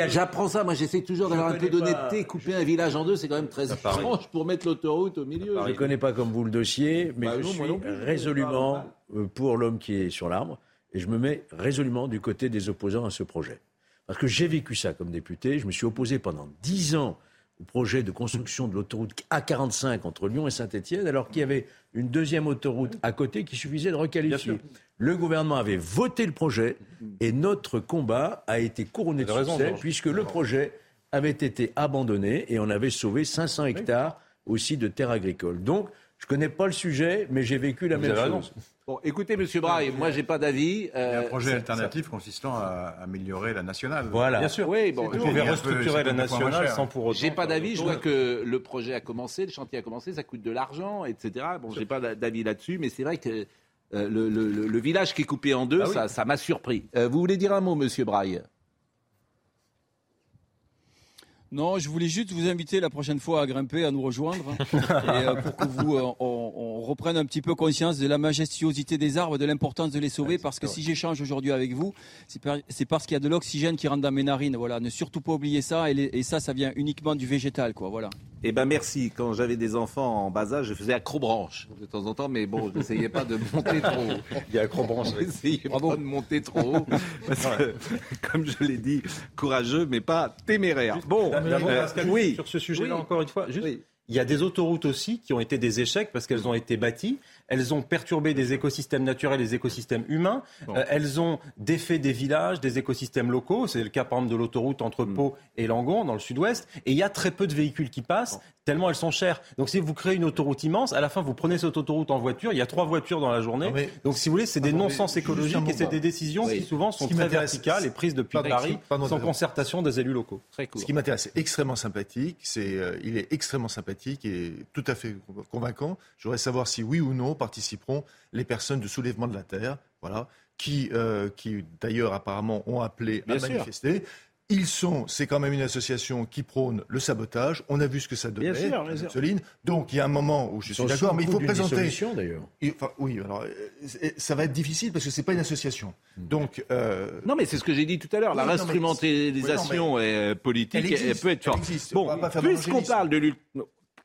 Speaker 1: J'apprends ça. Moi, j'essaie toujours d'avoir un peu d'honnêteté. Couper un village en deux, c'est quand même très étrange pour mettre l'autoroute au milieu.
Speaker 7: Je ne connais pas comme vous le dossier, mais bah je suis résolument euh, pour l'homme qui est sur l'arbre, et je me mets résolument du côté des opposants à ce projet. Parce que j'ai vécu ça comme député. Je me suis opposé pendant dix ans au projet de construction de l'autoroute A45 entre Lyon et Saint-Etienne, alors qu'il y avait une deuxième autoroute à côté qui suffisait de requalifier. Le gouvernement avait voté le projet et notre combat a été couronné de succès puisque le projet avait été abandonné et on avait sauvé 500 hectares aussi de terres agricoles. Donc, je ne connais pas le sujet, mais j'ai vécu la même chose.
Speaker 1: Bon, écoutez, Monsieur Braille, moi, j'ai pas d'avis.
Speaker 4: Il y a un euh, projet alternatif consistant à améliorer la nationale.
Speaker 1: Voilà.
Speaker 6: Bien sûr. Oui, bon, vous pouvez restructurer la nationale sans pour autant.
Speaker 1: J'ai pas d'avis. Je vois que le projet a commencé, le chantier a commencé, ça coûte de l'argent, etc. Bon, j'ai pas d'avis là-dessus, mais c'est vrai que euh, le, village qui est coupé en deux, ah ça m'a surpris. Euh, vous voulez dire un mot, Monsieur Braille?
Speaker 9: Non, je voulais juste vous inviter la prochaine fois à grimper, à nous rejoindre, et, euh, pour que vous, euh, on, on reprenne un petit peu conscience de la majestuosité des arbres, de l'importance de les sauver, parce que si j'échange aujourd'hui avec vous, c'est parce qu'il y a de l'oxygène qui rentre dans mes narines. Voilà, ne surtout pas oublier ça, et, ça, ça vient uniquement du végétal, quoi. Voilà.
Speaker 1: Eh ben merci. Quand j'avais des enfants en bas âge, je faisais acrobranche de temps en temps, mais bon, je n'essayais pas de monter trop haut.
Speaker 7: Il y a acrobranche.
Speaker 1: N'essayez pas de monter trop haut, parce que, comme je l'ai dit, courageux, mais pas téméraire.
Speaker 6: Bon, euh, oui. Sur ce sujet-là, encore une fois, juste. Il y a des autoroutes aussi qui ont été des échecs parce qu'elles ont été bâties elles ont perturbé des écosystèmes naturels, des écosystèmes humains. Euh, elles ont défait des villages, des écosystèmes locaux. C'est le cas, par exemple, de l'autoroute entre mm. Pau et Langon, dans le sud-ouest. Et il y a très peu de véhicules qui passent, tellement elles sont chères. Donc, si vous créez une autoroute immense, à la fin, vous prenez cette autoroute en voiture. Il y a trois voitures dans la journée. Donc, si vous voulez, c'est des non-sens écologiques et c'est des décisions qui, souvent, sont très verticales et prises depuis Paris, sans concertation des élus locaux.
Speaker 5: Ce qui m'intéresse, c'est extrêmement sympathique. C'est, euh, il est extrêmement sympathique et tout à fait convaincant. Je voudrais savoir si oui ou non, participeront les personnes de soulèvement de la terre, voilà, qui, euh, qui d'ailleurs apparemment ont appelé à manifester. Ils sont, c'est quand même une association qui prône le sabotage. On a vu ce que ça donnait, bien sûr, Donc il y a un moment où je suis d'accord, mais il faut présenter.
Speaker 7: d'ailleurs.
Speaker 5: Enfin, oui, alors euh, ça va être difficile parce que c'est pas une association. Hmm. Donc
Speaker 1: euh... non, mais c'est ce que j'ai dit tout à l'heure. la instrumentalisation politique, elle, peut être forte. Bon, puisqu'on parle de lutte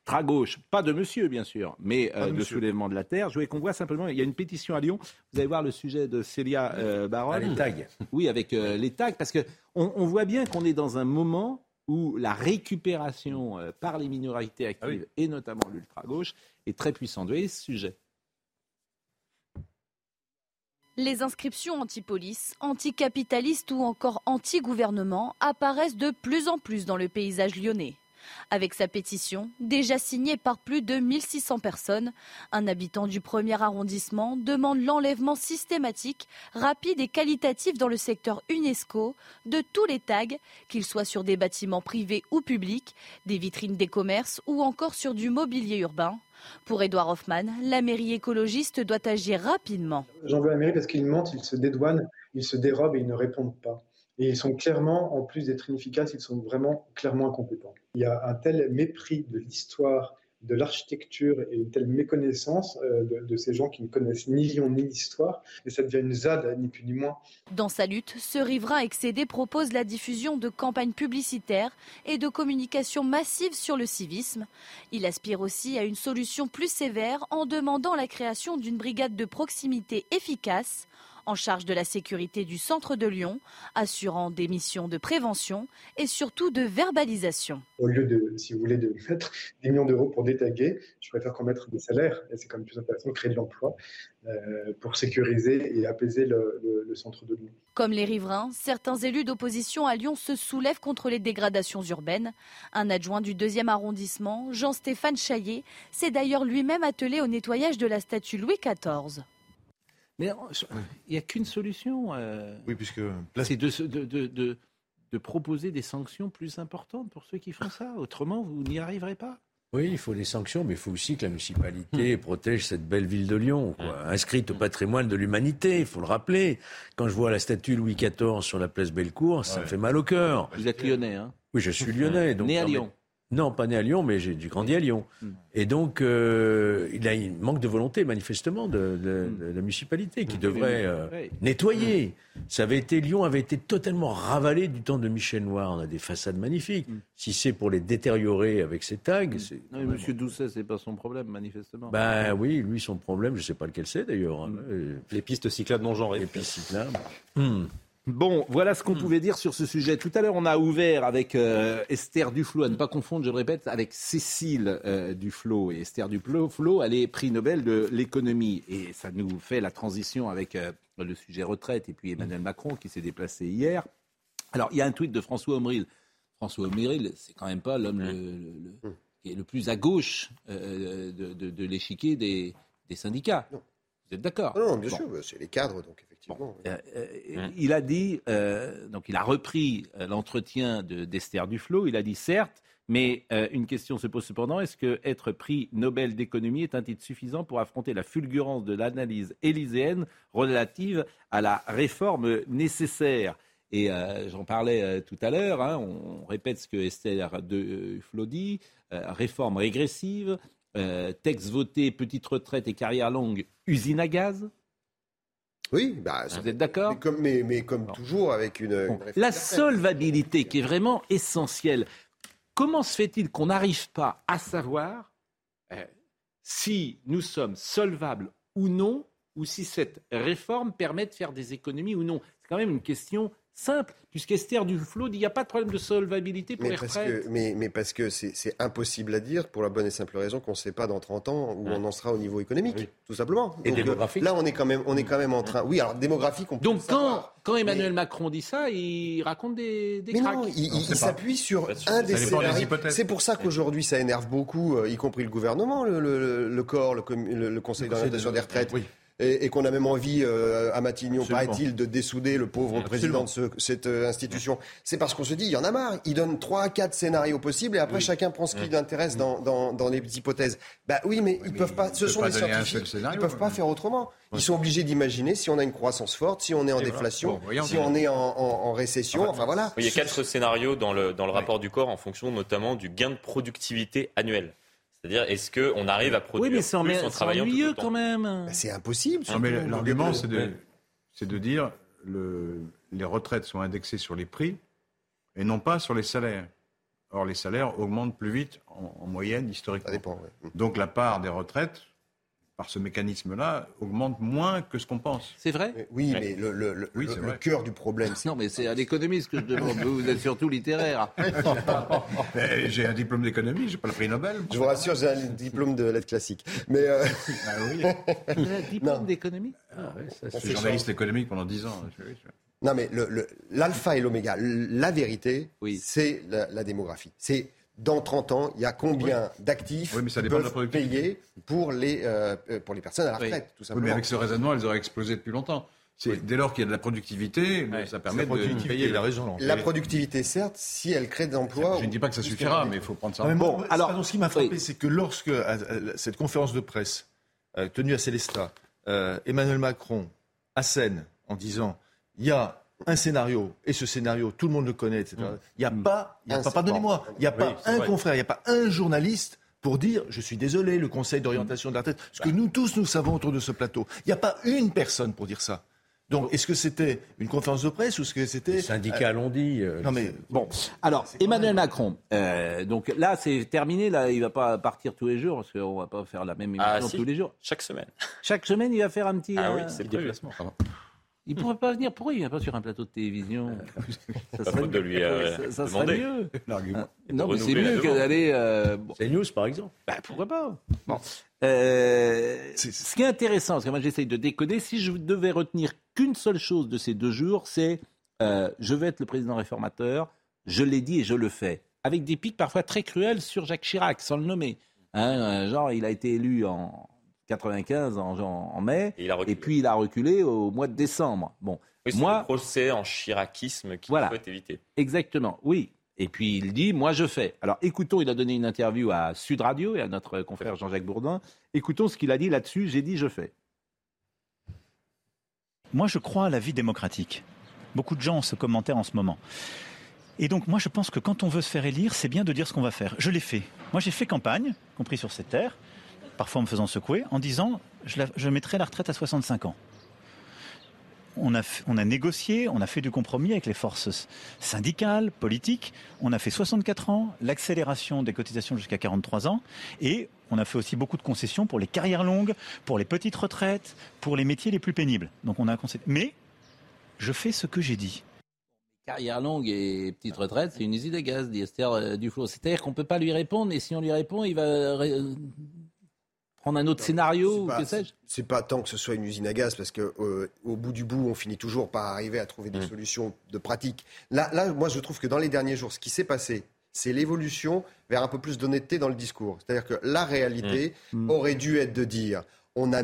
Speaker 1: très gauche, pas de monsieur bien sûr, mais euh, de, soulèvement de la terre. Je voulais qu'on voit simplement, il y a une pétition à Lyon. Vous allez voir le sujet de Célia euh, Baron.
Speaker 7: Ah, les tags.
Speaker 1: Oui, avec euh, les tags, parce que on, voit bien qu'on est dans un moment où la récupération par les minorités actives, ah et notamment l'ultra-gauche, est très puissante. Vous voyez ce sujet
Speaker 12: les inscriptions anti-police, anticapitalistes ou encore anti-gouvernement apparaissent de plus en plus dans le paysage lyonnais. Avec sa pétition, déjà signée par plus de 1600 personnes, un habitant du premier arrondissement demande l'enlèvement systématique, rapide et qualitatif dans le secteur UNESCO de tous les tags, qu'ils soient sur des bâtiments privés ou publics, des vitrines des commerces ou encore sur du mobilier urbain. Pour Edouard Hoffman, la mairie écologiste doit agir rapidement.
Speaker 13: J'en veux la mairie parce qu'ils mentent, ils se dédouanent, ils se dérobent et ils ne répondent pas. Et ils sont clairement, en plus d'être inefficaces, ils sont vraiment clairement incompétents. Il y a un tel mépris de l'histoire, de l'architecture et une telle méconnaissance euh, de, ces gens qui ne connaissent ni Lyon ni l'histoire, et ça devient une ZAD, ni plus ni moins.
Speaker 12: Dans sa lutte, ce riverain excédé propose la diffusion de campagnes publicitaires et de communication massive sur le civisme. Il aspire aussi à une solution plus sévère en demandant la création d'une brigade de proximité efficace en charge de la sécurité du centre de Lyon, assurant des missions de prévention et surtout de verbalisation.
Speaker 13: Au lieu de, si vous voulez, de mettre des millions d'euros pour détaguer, je préfère qu'on mette des salaires, et c'est quand même plus intéressant de créer de l'emploi euh, pour sécuriser et apaiser le, le centre de Lyon.
Speaker 12: Comme les riverains, certains élus d'opposition à Lyon se soulèvent contre les dégradations urbaines. Un adjoint du deuxième arrondissement, Jean-Stéphane Chaillet, s'est d'ailleurs lui-même attelé au nettoyage de la statue Louis XIV.
Speaker 1: Mais il n'y a qu'une solution.
Speaker 5: Euh, oui, puisque
Speaker 1: c'est de, de, proposer des sanctions plus importantes pour ceux qui font ça. Autrement, vous n'y arriverez pas.
Speaker 7: Oui, il faut des sanctions, mais il faut aussi que la municipalité hmm. protège cette belle ville de Lyon, inscrite au patrimoine de l'humanité, il faut le rappeler. Quand je vois la statue Louis XIV sur la place Bellecour, ça me fait mal au cœur.
Speaker 1: Vous êtes lyonnais, hein
Speaker 7: Oui, je suis lyonnais.
Speaker 1: Donc, Né à Lyon.
Speaker 7: Non, pas né à Lyon, mais j'ai grandi à Lyon. Hmm. Et donc, euh, il a un manque de volonté, manifestement, de, hmm. la municipalité qui devrait euh, nettoyer. Ça avait été, Lyon avait été totalement ravalé du temps de Michel Noir. On a des façades magnifiques. Hmm. Si c'est pour les détériorer avec ses tags, c'est.
Speaker 1: Non, mais Monsieur Doucet, c'est pas son problème, manifestement.
Speaker 7: Ben oui, lui, son problème, je ne sais pas lequel c'est d'ailleurs. Hein.
Speaker 6: Les pistes cyclables non genrées.
Speaker 7: Les pistes cyclables.
Speaker 1: Bon, voilà ce qu'on hmm. pouvait dire sur ce sujet. Tout à l'heure, on a ouvert avec euh, Esther Duflo, à ne pas confondre, je le répète, avec Cécile euh, Duflo. Et Esther Duflo, elle est prix Nobel de l'économie. Et ça nous fait la transition avec euh, le sujet retraite et puis Emmanuel Macron qui s'est déplacé hier. Alors, il y a un tweet de François Omril. François Omril, c'est quand même pas l'homme le, qui est le plus à gauche de, l'échiquier des, syndicats. Vous êtes d'accord
Speaker 3: Non, bien sûr, c'est les cadres, donc
Speaker 1: euh, euh, il a dit, euh, donc il a repris l'entretien d'Esther Duflo, il a dit certes, mais une question se pose cependant, est-ce que être prix Nobel d'économie est un titre suffisant pour affronter la fulgurance de l'analyse élyséenne relative à la réforme nécessaire? Et j'en parlais tout à l'heure, hein, on répète ce que Esther Duflo dit, réforme régressive, euh, texte voté, petite retraite et carrière longue, usine à gaz
Speaker 3: oui, bah,
Speaker 1: vous êtes d'accord
Speaker 3: mais, mais, comme toujours, avec une.
Speaker 1: la solvabilité qui est vraiment essentielle. Comment se fait-il qu'on n'arrive pas à savoir euh, si nous sommes solvables ou non, ou si cette réforme permet de faire des économies ou non? C'est quand même une question simple, puisqu'Esther Duflo dit qu'il n'y a pas de problème de solvabilité pour
Speaker 3: mais
Speaker 1: les retraites.
Speaker 3: mais, mais, parce que c'est impossible à dire pour la bonne et simple raison qu'on ne sait pas dans 30 ans où on en sera au niveau économique, tout simplement.
Speaker 7: Et démographique.
Speaker 3: Là, on est quand même, on est quand même en train. Oui, alors démographique, on peut
Speaker 1: Donc quand, quand Emmanuel Macron dit ça, il raconte des, des
Speaker 3: mais Non, il, s'appuie sur un des scénarios. C'est pour ça qu'aujourd'hui, ça énerve beaucoup, euh, y compris le gouvernement, le, corps, le, Conseil d'orientation des retraites et, qu'on a même envie, euh, à Matignon, paraît-il, de dessouder le pauvre président de cette euh, institution. C'est parce qu'on se dit, il y en a marre. Il donne trois à quatre scénarios possibles et après chacun prend ce qui l'intéresse dans, dans, dans, les hypothèses. Bah oui, mais ils peuvent pas. Ce sont des scientifiques. Ils peuvent pas faire autrement. Ils sont obligés d'imaginer si on a une croissance forte, si on est en déflation, si on est en, en, récession. Enfin voilà.
Speaker 14: Il y a quatre scénarios dans le, dans le rapport du corps en fonction notamment du gain de productivité annuel. C'est-à-dire, est-ce qu'on arrive à produire oui, mais c'est plus en travaillant ennuyeux
Speaker 1: quand même.
Speaker 3: Bah, c'est impossible.
Speaker 4: Non, mais l'argument, c'est de, de, dire le, les retraites sont indexées sur les prix et non pas sur les salaires. Or, les salaires augmentent plus vite en, moyenne historiquement. Ça dépend, Donc, la part des retraites par ce mécanisme-là, augmente moins que ce qu'on pense.
Speaker 1: C'est vrai
Speaker 3: Oui, mais le, le, cœur du problème...
Speaker 1: Non, mais c'est à l'économiste que je demande. vous êtes surtout littéraire.
Speaker 4: j'ai un diplôme d'économie, j'ai pas le prix Nobel.
Speaker 3: Je vous rassure, j'ai un diplôme de lettres classiques. Mais euh...
Speaker 1: ah oui. un diplôme d'économie?
Speaker 4: Ah, Je suis journaliste économique pendant 10 ans.
Speaker 3: Non, mais l'alpha et l'oméga, la vérité, oui. c'est la, la démographie. C'est dans 30 ans, il y a combien d'actifs oui, qui peuvent payer pour les, euh, pour les personnes à la retraite, tout simplement.
Speaker 4: mais avec ce raisonnement, elles auraient explosé depuis longtemps. Dès lors qu'il y a de la productivité, ça permet de payer.
Speaker 3: La, raison, la productivité, certes, si elle crée des emplois.
Speaker 4: Je ne dis pas que ça suffira, mais il faut prendre ça
Speaker 5: en compte. Bon, alors, ce qui m'a frappé, c'est que lorsque cette conférence de presse euh, tenue à Célestat, euh, Emmanuel Macron assène en disant il y a un scénario, et ce scénario, tout le monde le connaît, etc. Mm. Il n'y a pas, y a pas pardonnez-moi, il n'y a pas un confrère, il n'y a pas un journaliste pour dire, je suis désolé, le Conseil d'orientation de la tête, ce que nous tous nous savons autour de ce plateau. Il n'y a pas une personne pour dire ça. Donc, est-ce que c'était une conférence de presse ou est-ce que c'était... Les
Speaker 7: syndicats l'ont dit.
Speaker 1: Euh, non mais bon. Alors, Emmanuel Macron. Euh, donc là, c'est terminé. Là, il va pas partir tous les jours parce qu'on va pas faire la même ah, émission tous les jours.
Speaker 14: Chaque semaine.
Speaker 1: Chaque semaine, il va faire un petit.
Speaker 14: Ah oui, euh, c'est déplacement.
Speaker 1: Il ne pourrait pas venir. Pourquoi il ne vient pas sur un plateau de télévision
Speaker 14: Ça serait, de lui euh,
Speaker 1: ça, serait mieux. Non, mais c'est mieux que d'aller. Euh,
Speaker 7: C'est news, par exemple.
Speaker 1: Bah, pourquoi pas bon. euh, Ce qui est intéressant, parce que moi j'essaye de décoder, si je devais retenir qu'une seule chose de ces deux jours, c'est euh, je vais être le président réformateur, je l'ai dit et je le fais. Avec des pics parfois très cruels sur Jacques Chirac, sans le nommer. Hein, genre, il a été élu en 95 en, en mai, et, puis il a reculé au mois de décembre. Bon,
Speaker 14: moi, le procès en chiracisme qu'il voilà, faut éviter.
Speaker 1: Exactement, oui. Et puis il dit, moi je fais. Alors écoutons, il a donné une interview à Sud Radio et à notre confrère Jean-Jacques Bourdin. Écoutons ce qu'il a dit là-dessus. J'ai dit, je fais.
Speaker 15: Moi je crois à la vie démocratique. Beaucoup de gens ont ce commentaire en ce moment. Et donc moi je pense que quand on veut se faire élire, c'est bien de dire ce qu'on va faire. Je l'ai fait. Moi j'ai fait campagne, compris sur cette terre parfois me faisant secouer, en disant je, mettrai la retraite à 65 ans. On a, on a, négocié, on a fait du compromis avec les forces syndicales, politiques. On a fait 64 ans, l'accélération des cotisations jusqu'à 43 ans, et on a fait aussi beaucoup de concessions pour les carrières longues, pour les petites retraites, pour les métiers les plus pénibles. Donc on a Mais je fais ce que j'ai dit.
Speaker 1: Carrière longue et petite retraite, c'est une usine de gaz, dit Esther euh, Duflo. C'est-à-dire qu'on ne peut pas lui répondre, et si on lui répond, il va prendre un autre scénario, que sais-je?
Speaker 3: C'est pas tant que ce soit une usine à gaz, parce que euh, au bout du bout, on finit toujours par arriver à trouver des mm. solutions de pratique. Là, là, moi, je trouve que dans les derniers jours, ce qui s'est passé, c'est l'évolution vers un peu plus d'honnêteté dans le discours. C'est-à-dire que la réalité mm. Mm. aurait dû être de dire, on a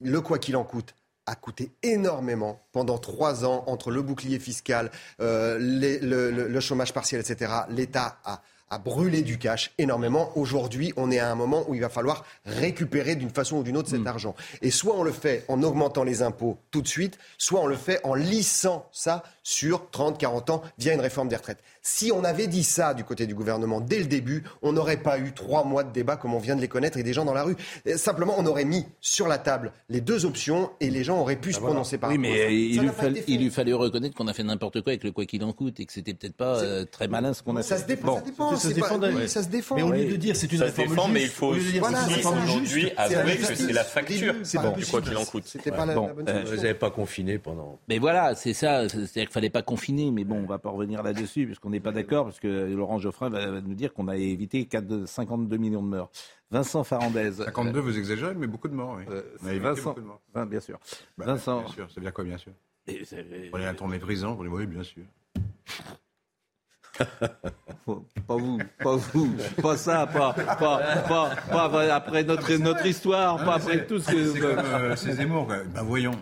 Speaker 3: le quoi qu'il en coûte a coûté énormément pendant trois ans entre le bouclier fiscal, euh, le, chômage partiel, etc. L'État a a brûlé du cash énormément. Aujourd'hui, on est à un moment où il va falloir récupérer d'une façon ou d'une autre cet hmm. argent. Et soit on le fait en augmentant les impôts tout de suite, soit on le fait en lissant ça sur 30, 40 ans via une réforme des retraites. Si on avait dit ça du côté du gouvernement dès le début, on n'aurait pas eu trois mois de débat comme on vient de les connaître et des gens dans la rue. Simplement, on aurait mis sur la table les deux options et les gens auraient pu se ah, prononcer par
Speaker 1: Oui, mais il lui, il lui, fallait reconnaître qu'on a fait n'importe quoi avec le quoi qu'il en coûte et que c'était peut-être pas euh, très malin ce qu'on a
Speaker 3: ça
Speaker 1: fait.
Speaker 3: Se dépend, Ça dépend, ça, se défend, ça se défend.
Speaker 5: Mais au lieu de dire c'est une réforme juste,
Speaker 14: mais il faut aujourd'hui avouer que c'est la facture du quoi qu'il en coûte.
Speaker 7: C'était pas la bonne euh, Vous n'avez pas confiné pendant.
Speaker 1: Mais voilà, c'est ça. C'est-à-dire qu'il fallait pas confiner, mais bon, on va pas revenir là-dessus puisqu'on n'est pas d'accord parce que Laurent Geoffrin va, nous dire qu'on a évité 4, 52 millions de morts. Vincent Farandez.
Speaker 4: 52, vous exagérez, mais beaucoup de morts, oui. Euh,
Speaker 1: Vincent, beaucoup de morts. bien sûr.
Speaker 4: Bah, Vincent. Bien sûr, c'est bien quoi, bien sûr On est un tour méprisant, vous oui, bien sûr.
Speaker 1: Pas vous, pas vous, pas ça, pas, pas, pas, après notre, notre histoire, pas après tout ce que.
Speaker 4: C'est comme euh, ces Zemmour, ben voyons.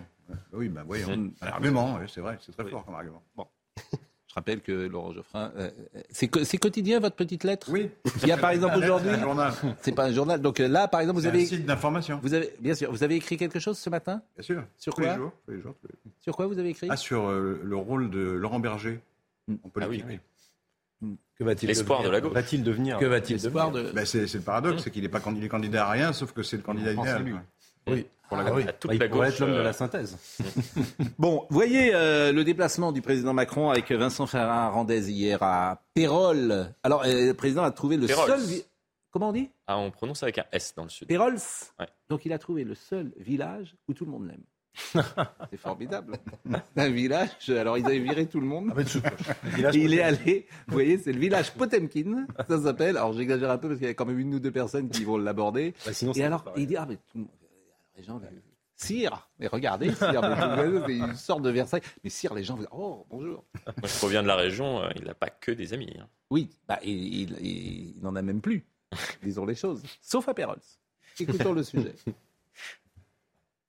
Speaker 4: Oui, ben voyons. Un argument, c'est vrai, c'est très fort comme argument. Bon
Speaker 1: rappelle que Laurent Geoffrin, euh, c'est quotidien votre petite lettre?
Speaker 4: Oui.
Speaker 1: Il y a par exemple aujourd'hui.
Speaker 4: un journal.
Speaker 1: C'est pas un journal. Donc euh, là, par exemple, vous avez.
Speaker 4: un site d'information.
Speaker 1: Vous avez, bien sûr, vous avez écrit quelque chose ce matin?
Speaker 4: Bien sûr.
Speaker 1: Sur
Speaker 4: tous
Speaker 1: quoi?
Speaker 4: les jours, tous les jours,
Speaker 1: Sur quoi vous avez écrit?
Speaker 4: Ah, sur euh, le rôle de Laurent Berger
Speaker 14: en politique. Ah,
Speaker 7: oui, va-t-il
Speaker 14: L'espoir de la gauche.
Speaker 7: Va-il devenir Que va-t-il devenir
Speaker 4: de... ben C'est le paradoxe, c'est qu'il n'est pas candidat à rien, sauf que c'est le candidat idéal.
Speaker 1: Oui.
Speaker 14: Pour la, ah, oui. toute bah,
Speaker 7: la
Speaker 14: gauche,
Speaker 7: être l'homme de la euh, synthèse.
Speaker 1: bon, voyez euh, le déplacement du président Macron avec Vincent Ferrand-Randez hier à Pérol. Alors, euh, le président a trouvé le seul... Comment on dit?
Speaker 14: Ah, on prononce avec un S dans le sud.
Speaker 1: Pérols ouais. Donc il a trouvé le seul village où tout le monde l'aime. C'est formidable. un village, alors ils avaient viré tout le monde. Ah, il est allé, vous voyez, c'est le village Potemkin, ça s'appelle. Alors j'exagère un peu parce qu'il y a quand même une ou deux personnes qui vont l'aborder. Bah, et alors, il dit, ah mais tout, les gens, Sire, mais regardez, Sire, c'est une sorte de Versailles. Mais Sire, les gens, vous oh, bonjour.
Speaker 14: Moi, je reviens de la région, euh, il n'a pas que des amis. Hein.
Speaker 1: Oui, bah, il, n'en a même plus, disons les choses, sauf à Pérols. Écoutons le sujet.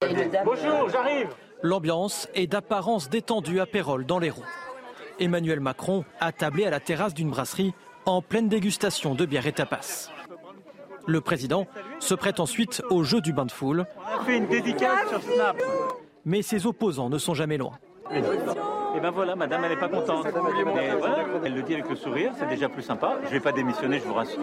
Speaker 16: Bonjour, j'arrive.
Speaker 17: L'ambiance est d'apparence détendue à Pérol, dans les roues. Emmanuel Macron a tablé à la terrasse d'une brasserie en pleine dégustation de bière et tapas. Le président se prête ensuite au jeu du bain de foule.
Speaker 16: On a fait une dédicace sur Snap.
Speaker 17: Mais ses opposants ne sont jamais loin.
Speaker 16: Et eh ben voilà, madame, elle n'est pas contente. elle le dit avec le sourire, c'est déjà plus sympa. Je ne vais pas démissionner, je vous rassure.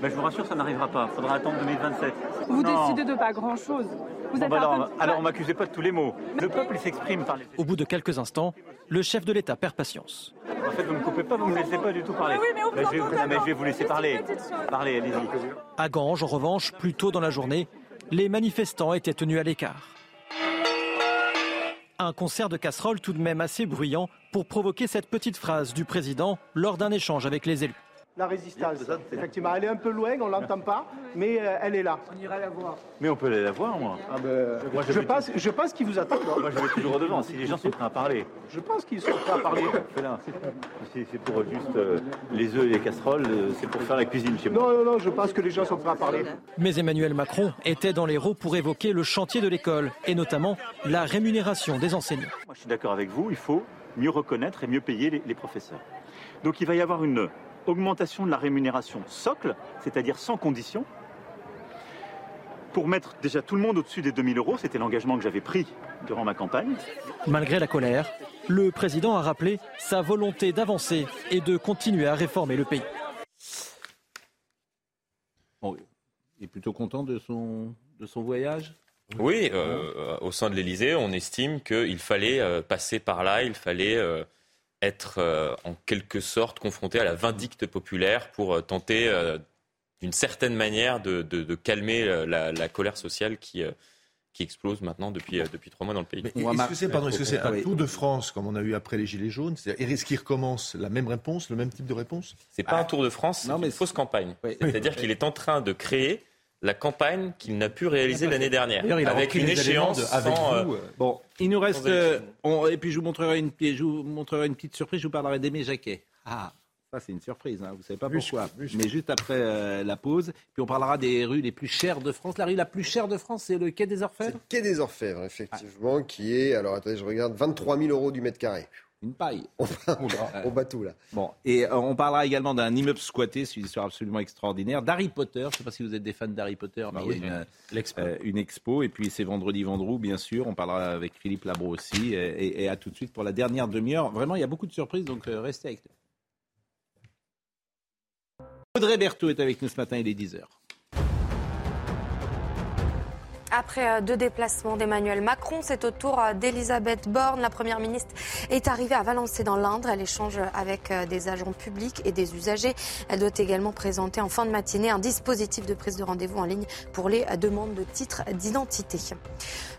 Speaker 16: Ben, je vous rassure, ça n'arrivera pas. Il faudra attendre 2027.
Speaker 18: Vous décidez de pas grand-chose.
Speaker 16: Vous êtes alors, alors, on m'accusait pas de tous les mots. Le peuple s'exprime par les...
Speaker 17: Au bout de quelques instants, le chef de l'État perd patience.
Speaker 16: En fait, vous ne me coupez pas, vous ne me laissez pas du tout parler.
Speaker 18: Mais oui, mais, on
Speaker 16: je, vais, mais je vais vous laisser parler. Parlez, allez-y.
Speaker 17: À Ganges, en revanche, plus tôt dans la journée, les manifestants étaient tenus à l'écart. Un concert de casseroles tout de même assez bruyant pour provoquer cette petite phrase du président lors d'un échange avec les élus
Speaker 16: la résistance. Effectivement, elle est un peu loin, on l'entend pas, mais euh, elle est là.
Speaker 18: On ira la voir.
Speaker 16: Mais on peut aller la voir, moi. Ah ben, je, pense, je pense qu'ils vous attendent.
Speaker 14: Moi, je vais toujours devant, si les gens sont prêts à parler.
Speaker 16: Je pense qu'ils sont prêts à parler.
Speaker 14: C'est pour juste euh, les œufs et les casseroles, euh, c'est pour faire la cuisine chez moi.
Speaker 16: Non, non, non, je pense que les gens sont prêts à parler.
Speaker 17: Mais Emmanuel Macron était dans les roues pour évoquer le chantier de l'école, et notamment la rémunération des enseignants.
Speaker 16: Moi, je suis d'accord avec vous, il faut mieux reconnaître et mieux payer les professeurs. Donc il va y avoir une augmentation de la rémunération socle, c'est-à-dire sans condition, pour mettre déjà tout le monde au-dessus des 2000 euros. C'était l'engagement que j'avais pris durant ma campagne.
Speaker 17: Malgré la colère, le président a rappelé sa volonté d'avancer et de continuer à réformer le pays.
Speaker 1: il est plutôt content de son, de son voyage?
Speaker 14: Oui, euh, au sein de l'Élysée, on estime qu'il fallait euh, passer par là, il fallait euh, être euh, en quelque sorte confronté à la vindicte populaire pour euh, tenter euh, d'une certaine manière de, calmer la, colère sociale qui, qui explose maintenant depuis, depuis trois mois dans le pays.
Speaker 5: Est-ce que c'est est -ce un tour de France comme on a eu après les Gilets jaunes Est-ce qu'il recommence la même réponse, le même type de réponse?
Speaker 14: C'est pas un tour de France, c'est une fausse campagne. C'est-à-dire qu'il est en train de créer la campagne qu'il n'a pu réaliser l'année dernière, avec une échéance sans, euh,
Speaker 1: euh, Bon, il nous reste... Euh, et puis je vous, montrerai une, je vous montrerai une petite surprise, je vous parlerai d'Aimé Jacquet. Ah ça, c'est une surprise, hein. vous ne savez pas pourquoi. Mais juste après la pause, puis on parlera des rues les plus chères de France. La rue la plus chère de France, c'est le Quai des Orfèvres?
Speaker 3: C'est le Quai des Orfèvres, effectivement, qui est, alors attendez, je regarde, 23 000 euros du mètre carré.
Speaker 1: Une paille.
Speaker 3: On bat, tout là.
Speaker 1: Bon, et euh, on parlera également d'un immeuble squatté, c'est une histoire absolument extraordinaire. D'Harry Potter, je ne sais pas si vous êtes des fans d'Harry Potter, mais bah il y a une, euh, une, expo. Et puis c'est vendredi Vendroux, bien sûr. On parlera avec Philippe Labro aussi. Et, et, à tout de suite pour la dernière demi-heure. Vraiment, il y a beaucoup de surprises, donc euh, restez avec nous. Audrey Berthaud est avec nous ce matin, il est 10h.
Speaker 2: Après euh, deux déplacements d'Emmanuel Macron, c'est au tour euh, d'Elisabeth Borne. La Première ministre est arrivée à Valençay dans l'Indre. Elle échange avec euh, des agents publics et des usagers. Elle doit également présenter en fin de matinée un dispositif de prise de rendez-vous en ligne pour les demandes de titres d'identité.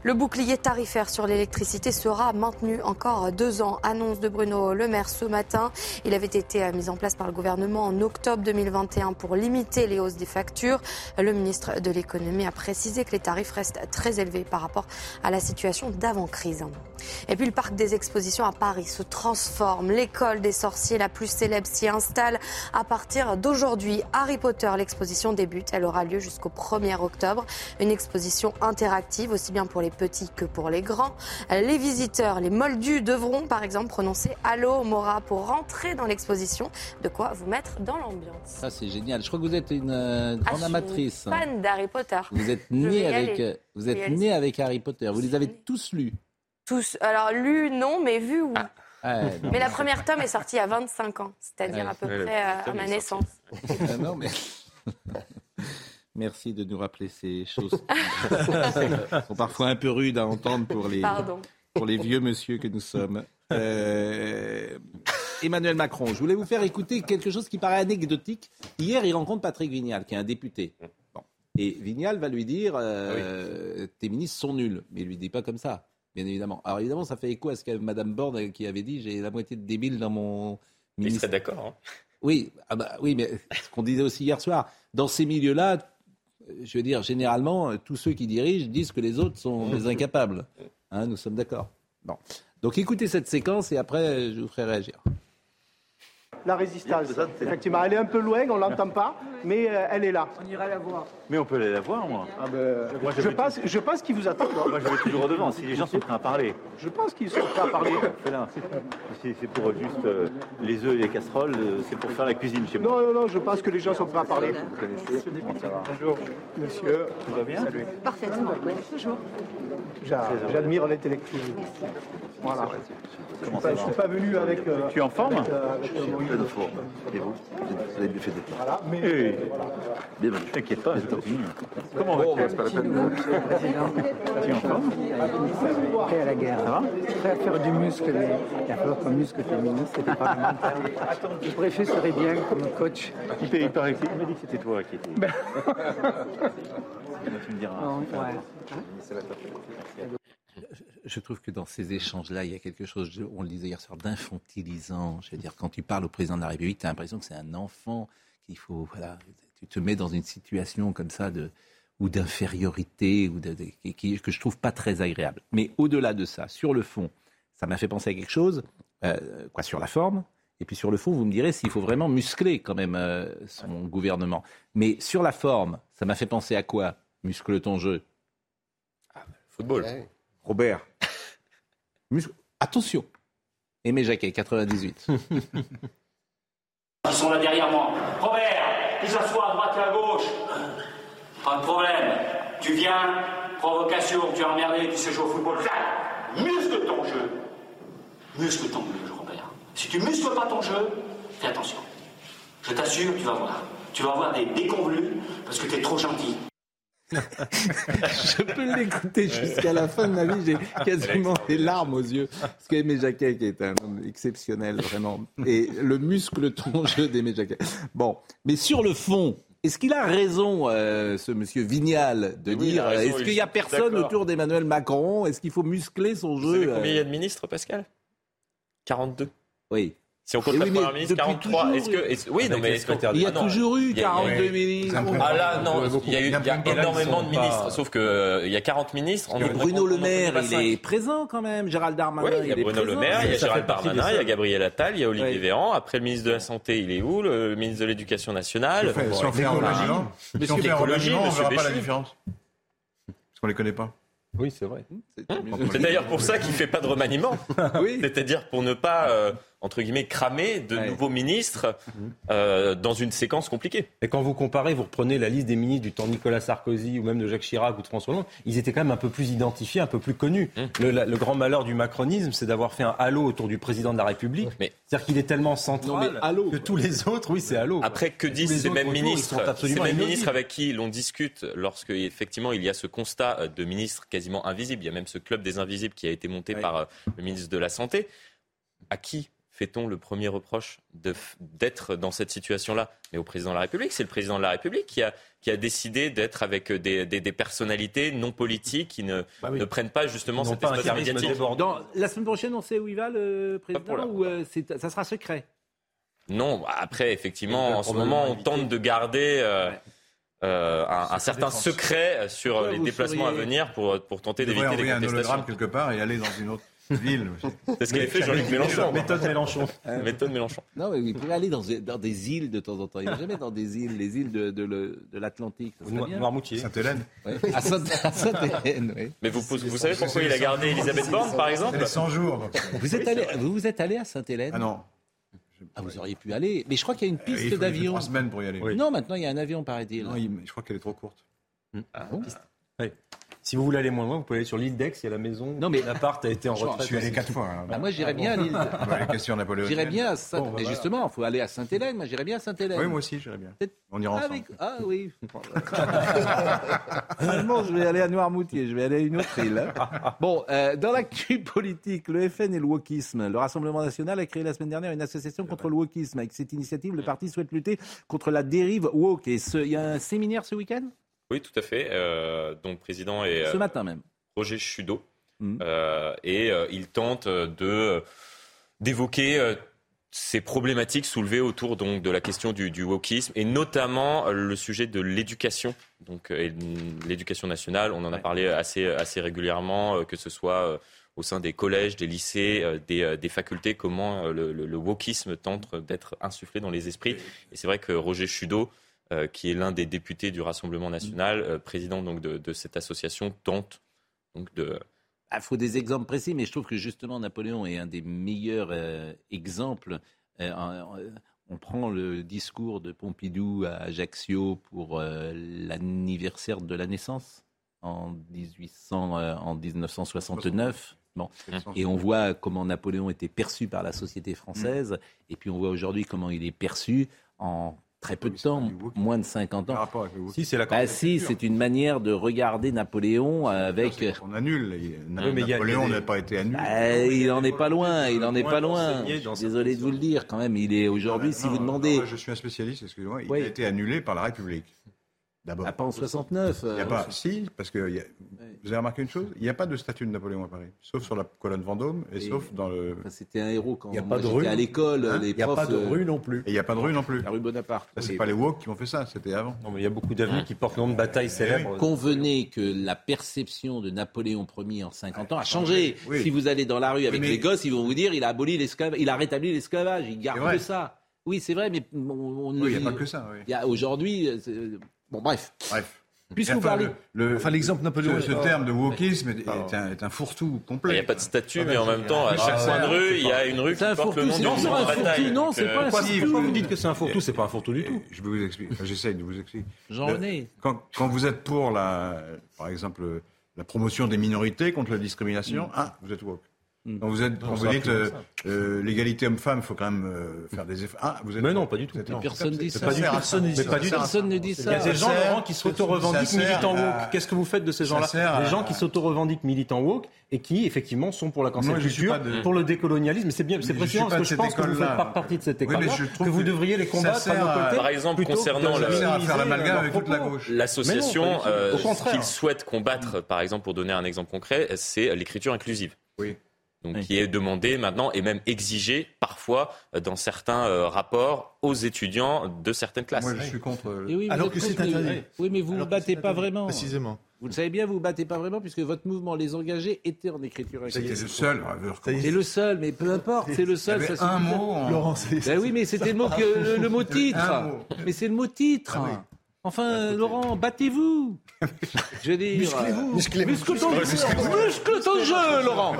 Speaker 2: Le bouclier tarifaire sur l'électricité sera maintenu encore deux ans. Annonce de Bruno Le Maire ce matin. Il avait été mis en place par le gouvernement en octobre 2021 pour limiter les hausses des factures. Le ministre de l'économie a précisé que les tarifs reste très élevé par rapport à la situation d'avant-crise. Et puis le parc des expositions à Paris se transforme. L'école des sorciers la plus célèbre s'y installe à partir d'aujourd'hui. Harry Potter, l'exposition débute. Elle aura lieu jusqu'au 1er octobre. Une exposition interactive aussi bien pour les petits que pour les grands. Les visiteurs, les moldus devront par exemple prononcer Allo Mora pour rentrer dans l'exposition. De quoi vous mettre dans l'ambiance.
Speaker 1: Ça c'est génial. Je crois que vous êtes une euh, grande ah, amatrice.
Speaker 2: fan d'Harry Potter.
Speaker 1: Vous êtes né avec euh, vous êtes né avec Harry Potter. Vous les avez tous lus
Speaker 2: Tous. Alors, lus, non, mais vus, oui. Ah. mais la première tome est sortie à 25 ans, c'est-à-dire à peu près euh, à ma naissance. Ah non, mais...
Speaker 1: Merci de nous rappeler ces choses. sont parfois un peu rudes à entendre pour les, pour les vieux monsieur que nous sommes. Euh, Emmanuel Macron, je voulais vous faire écouter quelque chose qui paraît anecdotique. Hier, il rencontre Patrick Vignal, qui est un député. Et Vignal va lui dire euh, Tes ministres sont nuls. Mais il lui dit pas comme ça, bien évidemment. Alors évidemment, ça fait écho à ce que Mme Borne qui avait dit J'ai la moitié de débiles dans mon ministère.
Speaker 14: Il serait d'accord. Hein.
Speaker 1: Oui, ah bah, oui, mais ce qu'on disait aussi hier soir, dans ces milieux-là, je veux dire, généralement, tous ceux qui dirigent disent que les autres sont des incapables. Hein, nous sommes d'accord. Bon. Donc écoutez cette séquence et après, je vous ferai réagir
Speaker 19: la résistance. Effectivement, elle est un peu loin, on l'entend pas, mais euh, elle est là.
Speaker 16: On ira la voir. Mais on peut aller la voir, moi. Ah
Speaker 19: ben, je, pense, je pense qu'ils vous attendent.
Speaker 16: Moi, je vais toujours devant, si les gens sont prêts à parler.
Speaker 19: Je pense qu'ils sont prêts à parler.
Speaker 16: C'est pour juste euh, les œufs et les casseroles, euh, c'est pour faire la cuisine chez moi.
Speaker 19: Non, non, non, je pense que les gens sont prêts à parler.
Speaker 16: Bonjour. Monsieur.
Speaker 19: Tout va bien
Speaker 20: Parfaitement, oui. Bonjour.
Speaker 19: J'admire l'intellectuel. Voilà. Je ne suis pas venu avec.
Speaker 16: tu es en forme
Speaker 20: de forme. Et vous Vous avez bien fait d'être là. Voilà,
Speaker 16: mais. Hey. Bien, ne t'inquiète pas, c'est opinion. Comment
Speaker 20: C'est pas la peine.
Speaker 16: Tu es en forme
Speaker 20: Prêt à la guerre. Ça va Prêt à faire du muscle. Il va falloir qu'on muscle tes ministres, c'était pas Le préfet serait bien comme coach.
Speaker 16: Il, il paraît m'a dit que c'était toi qui étais. Ben... tu me diras. Non,
Speaker 1: ouais je trouve que dans ces échanges-là, il y a quelque chose, on le disait hier soir, d'infantilisant. Je veux dire, quand tu parles au président de la République, tu as l'impression que c'est un enfant, qu'il faut, voilà, tu te mets dans une situation comme ça de, ou d'infériorité, ou de, que je trouve pas très agréable. Mais au-delà de ça, sur le fond, ça m'a fait penser à quelque chose, euh, quoi, sur la forme, et puis sur le fond, vous me direz s'il faut vraiment muscler quand même euh, son gouvernement. Mais sur la forme, ça m'a fait penser à quoi? Muscle ton jeu?
Speaker 14: Ah, football.
Speaker 1: Robert. Attention. Aimé Jacquet, 98.
Speaker 21: Ils sont là derrière moi. Robert, qu'ils s'assoient à droite et à gauche. Pas de problème. Tu viens, provocation, tu es emmerdé, tu sais jouer au football. muscle ton jeu. Muscle ton jeu, Robert. Si tu muscles pas ton jeu, fais attention. Je t'assure, tu vas voir. Tu vas avoir des déconvenus parce que tu es trop gentil.
Speaker 1: je peux l'écouter jusqu'à la fin de ma vie. J'ai quasiment des larmes aux yeux. Parce qu'Aimé Jacquet, qui est un homme exceptionnel, vraiment. Et le muscle troncheux d'Aimé Jacquet. Bon. Mais sur le fond, est-ce qu'il a raison, euh, ce monsieur Vignal, de dire est-ce qu'il n'y a personne autour d'Emmanuel Macron? Est-ce qu'il faut muscler son jeu
Speaker 14: savez combien il y a de ministres, Pascal? 42.
Speaker 1: Oui.
Speaker 14: Si on compte oui, la première ministre, 43. Est-ce que, oui, non, mais est-ce
Speaker 1: Il y a toujours eu 42 ministres.
Speaker 14: Ah là, non, il y a, eu, il y a énormément de ministres. Sauf qu'il euh, il y a 40 ministres.
Speaker 1: Et Bruno Le Maire, il est présent quand même. Gérald Darmanin,
Speaker 14: il, y a Bruno Le Maire, il y a Gérald Darmanin, il y a Gabriel Attal, il y a Olivier Véran. Après, le ministre de la Santé, il est où Le ministre de l'Éducation nationale.
Speaker 4: Si on fait un remaniement, on ne verra pas la différence. Parce qu'on ne les connaît pas.
Speaker 6: Oui, c'est vrai.
Speaker 14: C'est d'ailleurs pour ça qu'il ne fait pas de remaniement. oui. C'est-à-dire pour ne pas euh, entre guillemets, cramer de nouveaux ministres euh, dans une séquence compliquée.
Speaker 6: Et quand vous comparez, vous reprenez la liste des ministres du temps de Nicolas Sarkozy ou même de Jacques Chirac ou de François Hollande, ils étaient quand même un peu plus identifiés, un peu plus connus. Hum. Le, grand malheur du macronisme, c'est d'avoir fait un halo autour du président de la République. C'est-à-dire qu'il est tellement central que tous les autres, oui, c'est halo.
Speaker 14: Après, que disent ces mêmes ministres Ces mêmes ministres avec qui l'on discute lorsque, effectivement, il y a ce constat de ministres quasiment invisibles. Il y a même ce club des invisibles qui a été monté par euh, le ministre de la Santé. À qui fait-on le premier reproche d'être dans cette situation-là? Mais au président de la République, c'est le président de la République qui a, qui a décidé d'être avec des, des, personnalités non politiques qui ne, bah ne prennent pas justement cette espace médiatique.
Speaker 1: la semaine prochaine, on sait où il va, le président, ou euh, ça sera secret?
Speaker 14: Non, après, effectivement, en ce moment, on tente de garder... Euh, euh, un, certain secret sur les déplacements à venir pour, pour tenter d'éviter les contestations. un
Speaker 4: quelque part et aller dans une autre ville.
Speaker 14: C'est ce qu'avait fait Jean-Luc Mélenchon.
Speaker 6: Méthode Mélenchon.
Speaker 14: Méthode Mélenchon.
Speaker 1: Non, mais il pourrait aller dans, dans, des îles de temps en temps. Il va jamais dans des îles, les îles de, de, de l'Atlantique.
Speaker 6: Noirmoutier.
Speaker 4: Sainte-Hélène.
Speaker 1: À Sainte-Hélène, oui.
Speaker 14: Mais vous, vous savez pourquoi il a gardé Elisabeth Borne, par exemple
Speaker 4: 100 jours.
Speaker 1: Vous êtes allé, vous, vous êtes allé à Sainte-Hélène?
Speaker 4: Ah non.
Speaker 1: Ah, vous auriez pu aller. Mais je crois qu'il y a une euh, piste d'avion.
Speaker 4: trois semaines pour y aller.
Speaker 1: Non, maintenant il y a un avion, paraît-il.
Speaker 4: Non, je crois qu'elle est trop courte.
Speaker 6: Ah, bon? Oui. Si vous voulez aller moins loin, vous pouvez aller sur l'île d'Aix, il y a la maison. Non, mais l'appart a été en retraite.
Speaker 4: Je suis allé quatre fois. Hein.
Speaker 1: Bah, moi, j'irais bien à l'île. J'irais bien à Saint. Bon, bah, mais justement, il faut aller à Sainte-Hélène. Moi, j'irais bien à Sainte-Hélène.
Speaker 4: Oui, moi aussi, j'irais bien. On ira ensemble.
Speaker 1: Ah oui. Finalement, je vais aller à Noirmoutier. Je vais aller à une autre île. Bon, euh, dans l'actu politique, le FN et le wokisme. Le Rassemblement national a créé la semaine dernière une association contre le wokisme. Avec cette initiative, le parti souhaite lutter contre la dérive woke. Et il y a un séminaire ce week-end?
Speaker 14: Oui, tout à fait. Euh, donc, président est.
Speaker 1: Ce matin même.
Speaker 14: Roger Chudo. Mmh. Euh, et euh, il tente de d'évoquer ces problématiques soulevées autour donc de la question du, du wokisme et notamment le sujet de l'éducation. Donc, l'éducation nationale, on en a parlé assez assez régulièrement, que ce soit au sein des collèges, des lycées, des, des, facultés, comment le, le, le wokisme tente d'être insufflé dans les esprits. Et c'est vrai que Roger Chudo euh, qui est l'un des députés du Rassemblement national, euh, président donc de, cette association, tente donc de. Il
Speaker 1: ah, faut des exemples précis, mais je trouve que justement Napoléon est un des meilleurs euh, exemples. on prend le discours de Pompidou à Ajaccio pour l'anniversaire de la naissance en, 1800, en 1969. Bon. Et on voit comment Napoléon était perçu par la société française, et puis on voit aujourd'hui comment il est perçu en très peu de temps, moins de 50 ans.
Speaker 4: Si, c'est la
Speaker 1: bah, si, c'est une manière de regarder Napoléon avec.
Speaker 4: On annule. Napoléon n'a pas été annulé.
Speaker 1: Bah, il n'en est pas loin. Il n'en est pas loin. Désolé de vous le dire, quand même. Il est aujourd'hui, si vous demandez.
Speaker 4: je suis un spécialiste. Excusez-moi. Il a été annulé par la République.
Speaker 1: D'abord. Ah, pas en 69.
Speaker 4: Il y a pas, si, parce que vous avez remarqué une chose Il n'y a pas de statue de Napoléon à Paris, sauf sur la colonne Vendôme et, sauf dans le.
Speaker 1: C'était un héros quand. Il n'y a pas de rue à l'école. Hein
Speaker 4: il n'y a pas de rue non plus. Et il n'y a pas de rue non plus.
Speaker 1: La rue Bonaparte.
Speaker 4: c'est pas les woke qui ont fait ça, c'était avant.
Speaker 6: Non, mais il y a beaucoup d'avenues qui portent le nom de batailles célèbres.
Speaker 1: Convenez que la perception de Napoléon Ier en 50 ans a changé. Si vous allez dans la rue avec les gosses, ils vont vous dire il a aboli l'esclavage, il a rétabli l'esclavage, il garde ça. Oui, c'est vrai, mais
Speaker 4: on, il n'y a pas que ça.
Speaker 1: Il y a aujourd'hui. Bon, bref.
Speaker 4: Bref.
Speaker 1: Puisque vous parlez.
Speaker 4: Le, enfin, l'exemple Napoléon. Ce, terme de wokisme est, un, est un fourre-tout complet.
Speaker 14: Il n'y a pas de statut, mais en même temps, à chaque coin de rue, il y a une rue qui porte le nom du mouvement de bataille.
Speaker 1: Non, c'est pas un fourre-tout.
Speaker 6: vous dites que c'est un fourre-tout, c'est pas un fourre-tout du tout?
Speaker 4: Je vais vous expliquer. J'essaye de vous expliquer.
Speaker 1: Jean-René.
Speaker 4: Quand, quand vous êtes pour la, par exemple, la promotion des minorités contre la discrimination, mm. ah, vous êtes woke. Quand vous, êtes, quand vous dites euh, euh, l'égalité homme-femme, il faut quand même euh, faire des efforts. Ah,
Speaker 6: vous êtes mais non, pas du tout.
Speaker 1: Personne ne dit ça.
Speaker 6: Personne ne dit ça. Il y a des gens, Laurent, qui s'auto-revendiquent militants woke. Qu'est-ce que vous faites de ces gens-là Des gens qui s'auto-revendiquent militants woke et qui, effectivement, sont pour la cancel culture, pour le décolonialisme. C'est bien, c'est précisément parce que je pense que vous faites pas partie de cette école que vous devriez les combattre à nos côtés.
Speaker 14: Par exemple, concernant l'association, ce qu'ils souhaitent combattre, par exemple, pour donner un exemple concret, c'est l'écriture inclusive.
Speaker 4: Oui
Speaker 14: donc qui est demandé maintenant et même exigé parfois euh, dans certains euh, rapports aux étudiants de certaines classes.
Speaker 4: Moi, je suis contre.
Speaker 1: Oui, Alors que c'est interdit. Oui, mais vous ne vous battez pas vraiment.
Speaker 4: Précisément.
Speaker 1: Vous le savez bien, vous ne vous battez pas vraiment puisque votre mouvement, les engagés, était en écriture
Speaker 4: C'était le seul.
Speaker 1: C'est le seul, mais peu importe, c'est le seul.
Speaker 4: Ça un mot. En...
Speaker 1: Ben oui, mais c'était le mot que le, mot titre. Mais c'est le mot titre. Ah Enfin, Laurent, battez-vous. Je veux dire,
Speaker 3: musclez-vous.
Speaker 1: Muscle ton, muscle ton jeu, Laurent.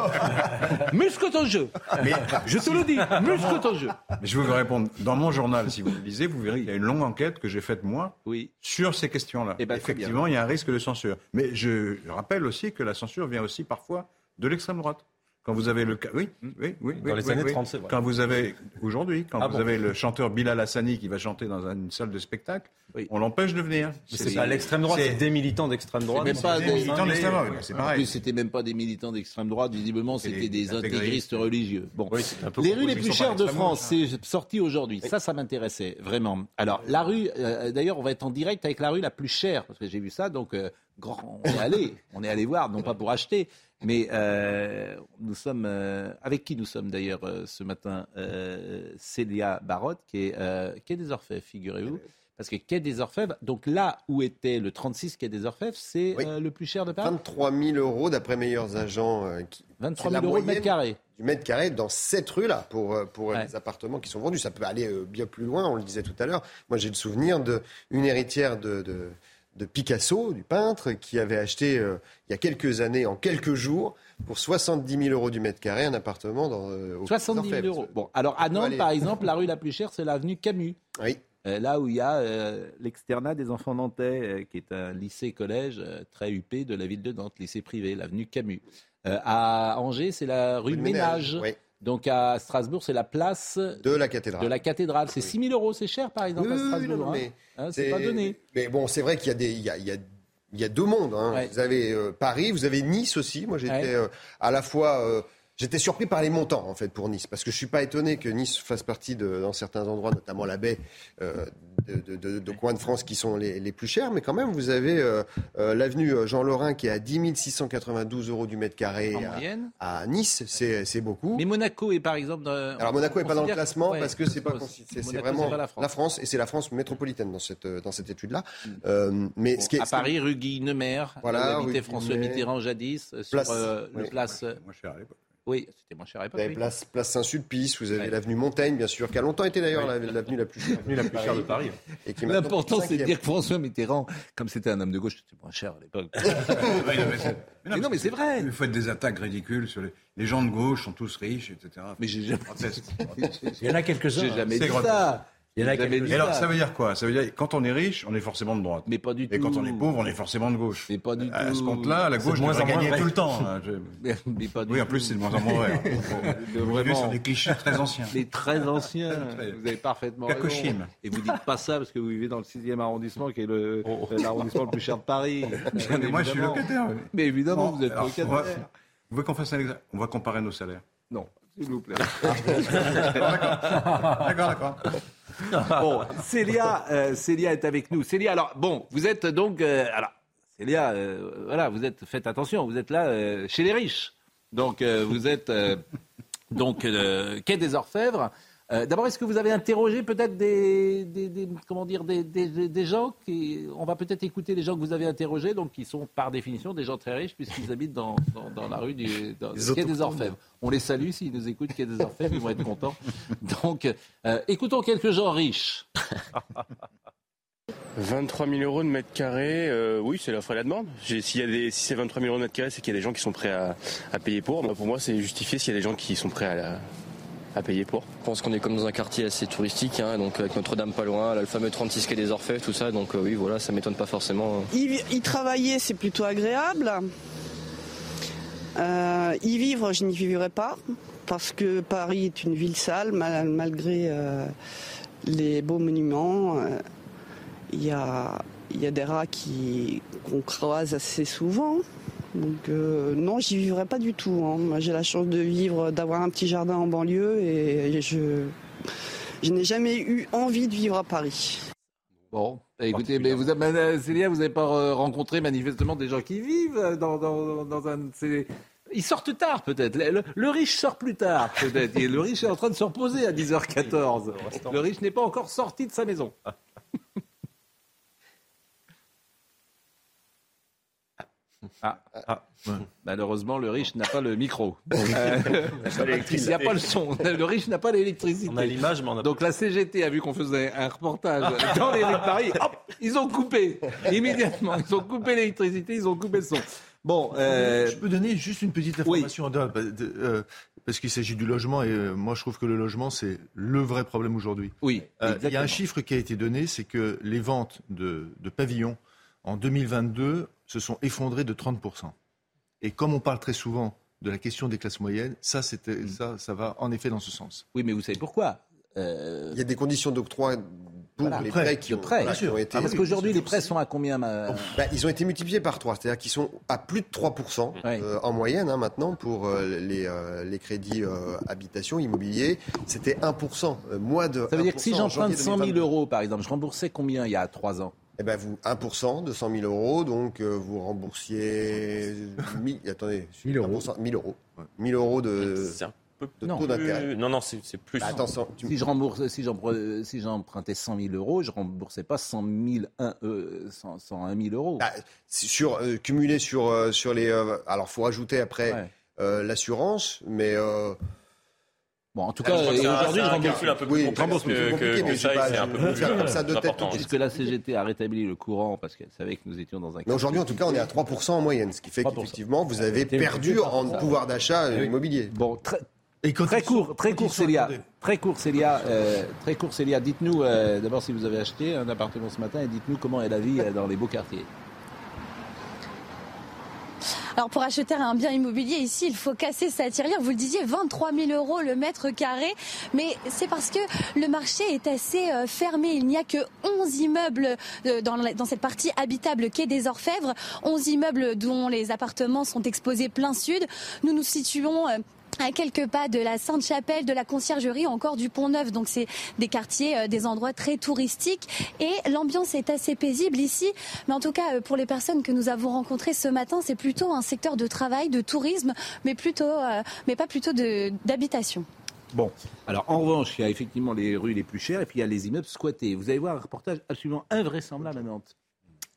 Speaker 1: Muscle ton jeu. Mais je te le dis, muscle ton jeu.
Speaker 4: Mais je vais vous répondre. Dans mon journal, si vous le lisez, vous verrez qu'il y a une longue enquête que j'ai faite moi
Speaker 1: oui.
Speaker 4: sur ces questions-là. Eh ben, Effectivement, il y a un risque de censure. Mais je rappelle aussi que la censure vient aussi parfois de l'extrême droite. Quand vous avez le cas, oui, oui, oui,
Speaker 6: dans les années 30,
Speaker 4: vrai. Quand vous avez aujourd'hui, quand ah vous avez le chanteur Bilal Hassani qui va chanter dans une salle de spectacle, on l'empêche de venir.
Speaker 6: C'est pas l'extrême droite, c'est des militants d'extrême droite.
Speaker 1: Même pas des militants d'extrême droite, c'est pareil. C'était même pas des militants d'extrême droite, visiblement, c'était des intégristes religieux. Bon, les rues les plus chères de France, c'est sorti aujourd'hui. Ça, ça m'intéressait vraiment. Alors, la rue, euh, d'ailleurs, on va être en direct avec la rue la plus chère parce que j'ai vu ça, donc. Euh, grand, on est allé, on est allé voir, non pas pour acheter, mais euh, nous sommes euh, avec qui nous sommes d'ailleurs euh, ce matin Célia Barotte qui est quai des Orfèvres, figurez-vous. Parce que Quai des Orfèvres, donc là où était le 36 Quai des Orfèvres, c'est le plus cher de Paris?
Speaker 3: 23 000 euros d'après meilleurs agents.
Speaker 1: 23 000 euros du mètre carré.
Speaker 3: Du mètre carré dans cette rue-là pour, pour les appartements qui sont vendus. Ça peut aller bien plus loin, on le disait tout à l'heure. Moi j'ai le souvenir d'une héritière de de Picasso, du peintre, qui avait acheté euh, il y a quelques années, en quelques jours, pour 70 000 euros du mètre carré, un appartement dans.
Speaker 1: Euh, 70 000 euros. Bon, alors à Nantes, par exemple, la rue la plus chère, c'est l'avenue Camus.
Speaker 3: Oui.
Speaker 1: Euh, là où il y a euh, l'externat des enfants nantais, qui est un lycée-collège très huppé de la ville de Nantes, lycée privé, l'avenue Camus. à Angers, c'est la rue, Ménage. Oui. Donc à Strasbourg, c'est la place
Speaker 3: de la cathédrale.
Speaker 1: De la cathédrale, c'est 6 000 euros, c'est cher par exemple à Strasbourg. Hein. Hein, c'est pas donné.
Speaker 3: Mais bon, c'est vrai qu'il y a des, il y a, il y a, deux mondes. Hein. Vous avez euh, Paris, vous avez Nice aussi. Moi, j'étais euh, à la fois euh, J'étais surpris par les montants, en fait, pour Nice, parce que je suis pas étonné que Nice fasse partie, de, dans certains endroits, notamment la baie, euh, de, de, de, coins de France qui sont les, les, plus chers. Mais quand même, vous avez euh, euh l'avenue Jean Lorrain qui est à 10 692 euros du mètre carré à, à, Nice. C'est beaucoup.
Speaker 1: Mais Monaco est, par exemple...
Speaker 3: Alors, Monaco n'est pas dans le classement parce que c'est pas c'est vraiment la France. la France. et c'est la France métropolitaine dans cette, dans cette étude-là.
Speaker 1: Mm. Euh, mais ce qui est, à Paris, rue Guy-Nemer, voilà, où François Mitterrand jadis, sur le place...
Speaker 4: Moi, cher à l'époque.
Speaker 1: Oui, c'était moins cher à l'époque.
Speaker 3: Vous avez place, place Saint-Sulpice, vous avez l'avenue Montaigne, bien sûr, qui a longtemps été d'ailleurs l'avenue la plus chère.
Speaker 6: la plus chère de Paris.
Speaker 1: L'important, c'est de dire que François Mitterrand, comme c'était un homme de gauche, c'était moins cher à l'époque. mais, non, mais c'est vrai.
Speaker 4: Vous faites des attaques ridicules sur les, les gens de gauche sont tous riches, etc.
Speaker 1: Mais j'ai jamais.
Speaker 7: Il y en a quelques-uns.
Speaker 1: J'ai jamais dit ça.
Speaker 4: Il y a alors, ça veut dire quoi? Ça veut dire quand on est riche, on est forcément de droite.
Speaker 1: Mais pas du
Speaker 4: tout. Et quand on est pauvre, on est forcément de gauche.
Speaker 1: Mais pas du tout.
Speaker 4: À ce compte-là, la gauche moins en gagner tout le temps. Hein,
Speaker 1: mais, pas du
Speaker 4: oui, en plus, c'est de moins en moins vrai. Vraiment. sur des clichés très anciens.
Speaker 1: Les très anciens. vous avez parfaitement raison. Et vous dites pas ça parce que vous vivez dans le 6e arrondissement, qui est oh. l'arrondissement le plus cher de Paris.
Speaker 4: mais moi, je suis locataire.
Speaker 1: Mais évidemment, vous êtes locataire.
Speaker 4: Vous voulez qu'on fasse un On va comparer nos salaires.
Speaker 1: Non, s'il vous plaît.
Speaker 4: d'accord, d'accord.
Speaker 1: bon, Célia, euh, Célia est avec nous. Célia, alors bon, vous êtes donc, euh, alors Célia, euh, voilà, vous êtes, faites attention, vous êtes là chez les riches. Donc vous êtes donc quai des Orfèvres. Euh, d'abord, est-ce que vous avez interrogé peut-être des, comment dire, des, gens qui, on va peut-être écouter les gens que vous avez interrogés, donc qui sont par définition des gens très riches puisqu'ils habitent dans, la rue du quai des Orfèvres. On les salue s'ils nous écoutent, quai des Orfèvres, ils vont être contents. Donc, euh, écoutons quelques gens riches.
Speaker 22: 23 000 euros de mètre carré, euh, oui, c'est l'offre et la demande. Si, si c'est 23 000 euros de mètre carré, c'est qu'il y a des gens qui sont prêts à, payer pour. pour moi, c'est justifié s'il y a des gens qui sont prêts à, à payer pour. Je pense qu'on est comme dans un quartier assez touristique, hein, donc avec Notre-Dame pas loin, là, le fameux 36 quai des Orfèvres, tout ça, donc euh, oui, voilà, ça m'étonne pas forcément.
Speaker 23: Y, travailler, c'est plutôt agréable. Euh, y vivre, je n'y vivrai pas, parce que Paris est une ville sale, malgré euh, les beaux monuments. Il y, a, y a des rats qu'on croise assez souvent. Donc euh, non, j'y vivrai pas du tout. Hein. j'ai la chance de vivre, d'avoir un petit jardin en banlieue et je, je n'ai jamais eu envie de vivre à Paris.
Speaker 1: Bon, écoutez, mais vous avez, Célia, vous n'avez pas euh, rencontré manifestement des gens qui vivent dans, dans, un... Ils sortent tard peut-être. Le, riche sort plus tard peut-être. le riche est en train de se reposer à 10h14. Le riche n'est pas encore sorti de sa maison. Ah, ah. Malheureusement, le riche n'a pas le micro. Euh, il n'y a pas le son. Le riche n'a pas l'électricité.
Speaker 6: On a l'image, mais on a
Speaker 1: Donc la CGT a vu qu'on faisait un reportage dans les rues de Paris. Hop, ils ont coupé immédiatement. Ils ont coupé l'électricité, ils ont coupé le son. Bon,
Speaker 5: euh... je peux donner juste une petite information euh, parce qu'il s'agit du logement et euh, moi je trouve que le logement c'est le vrai problème aujourd'hui.
Speaker 1: Oui.
Speaker 5: il y a un chiffre qui a été donné, c'est que les ventes de, de pavillons en 2022 se sont effondrés de 30%. Et comme on parle très souvent de la question des classes moyennes, ça, ça, ça va en effet dans ce sens.
Speaker 1: Oui, mais vous savez pourquoi
Speaker 3: euh, Il y a des conditions d'octroi pour les prêts, qui, ont,
Speaker 1: été. Ah, parce qu'aujourd'hui, les prêts sont à combien bah,
Speaker 3: Ils ont été multipliés par 3, c'est-à-dire qu'ils sont à plus de 3% euh, en moyenne hein, maintenant pour euh, les, les, crédits habitation, immobilier. C'était 1%, moins de.
Speaker 1: Ça veut dire que si j'emprunte 100 000 euros, par exemple, je remboursais combien il y a 3 ans?
Speaker 3: Eh ben vous, 1% de 100 000 euros, donc euh, vous remboursiez 1000, attendez, 1000 euros. 1000 euros. 1000 euros de, de taux d'intérêt.
Speaker 14: Non, non, c'est plus. Bah,
Speaker 1: attention, si je rembourse, si j'empruntais 100 000 euros, je remboursais pas 100 000, 1, euh, 101 000 euros.
Speaker 3: Bah, sur, euh, cumulé sur, euh, sur les. Euh, alors, faut rajouter après l'assurance, mais.
Speaker 1: Bon, en tout cas, aujourd'hui, je rembourse.
Speaker 14: un peu plus complexe que, que, ça, c'est un peu plus
Speaker 1: comme ça de tête. Puisque la CGT a rétabli le courant parce qu'elle savait que nous étions dans un.
Speaker 3: Mais aujourd'hui, en tout cas, on est à 3% en moyenne, ce qui fait qu'effectivement, vous avez perdu en pouvoir d'achat immobilier.
Speaker 1: Bon, très. très court, très court, Célia. Très court, Célia. Euh, très court, Célia. Dites-nous euh, d'abord si vous avez acheté un appartement ce matin et dites-nous comment est la vie euh, dans les beaux quartiers.
Speaker 12: Alors pour acheter un bien immobilier ici, il faut casser sa tirelire. Vous le disiez, 23 000 euros le mètre carré. Mais c'est parce que le marché est assez euh, fermé. Il n'y a que 11 immeubles euh, dans, cette partie habitable quai des Orfèvres. 11 immeubles dont les appartements sont exposés plein sud. Nous nous situons euh, à quelques pas de la Sainte-Chapelle, de la Conciergerie, encore du Pont-Neuf. Donc c'est des quartiers, euh, des endroits très touristiques et l'ambiance est assez paisible ici. Mais en tout cas, euh, pour les personnes que nous avons rencontrées ce matin, c'est plutôt un secteur de travail, de tourisme, mais plutôt, euh, mais pas plutôt d'habitation.
Speaker 1: Bon, alors en revanche, il y a effectivement les rues les plus chères et puis il y a les immeubles squattés. Vous allez voir un reportage absolument invraisemblable à Nantes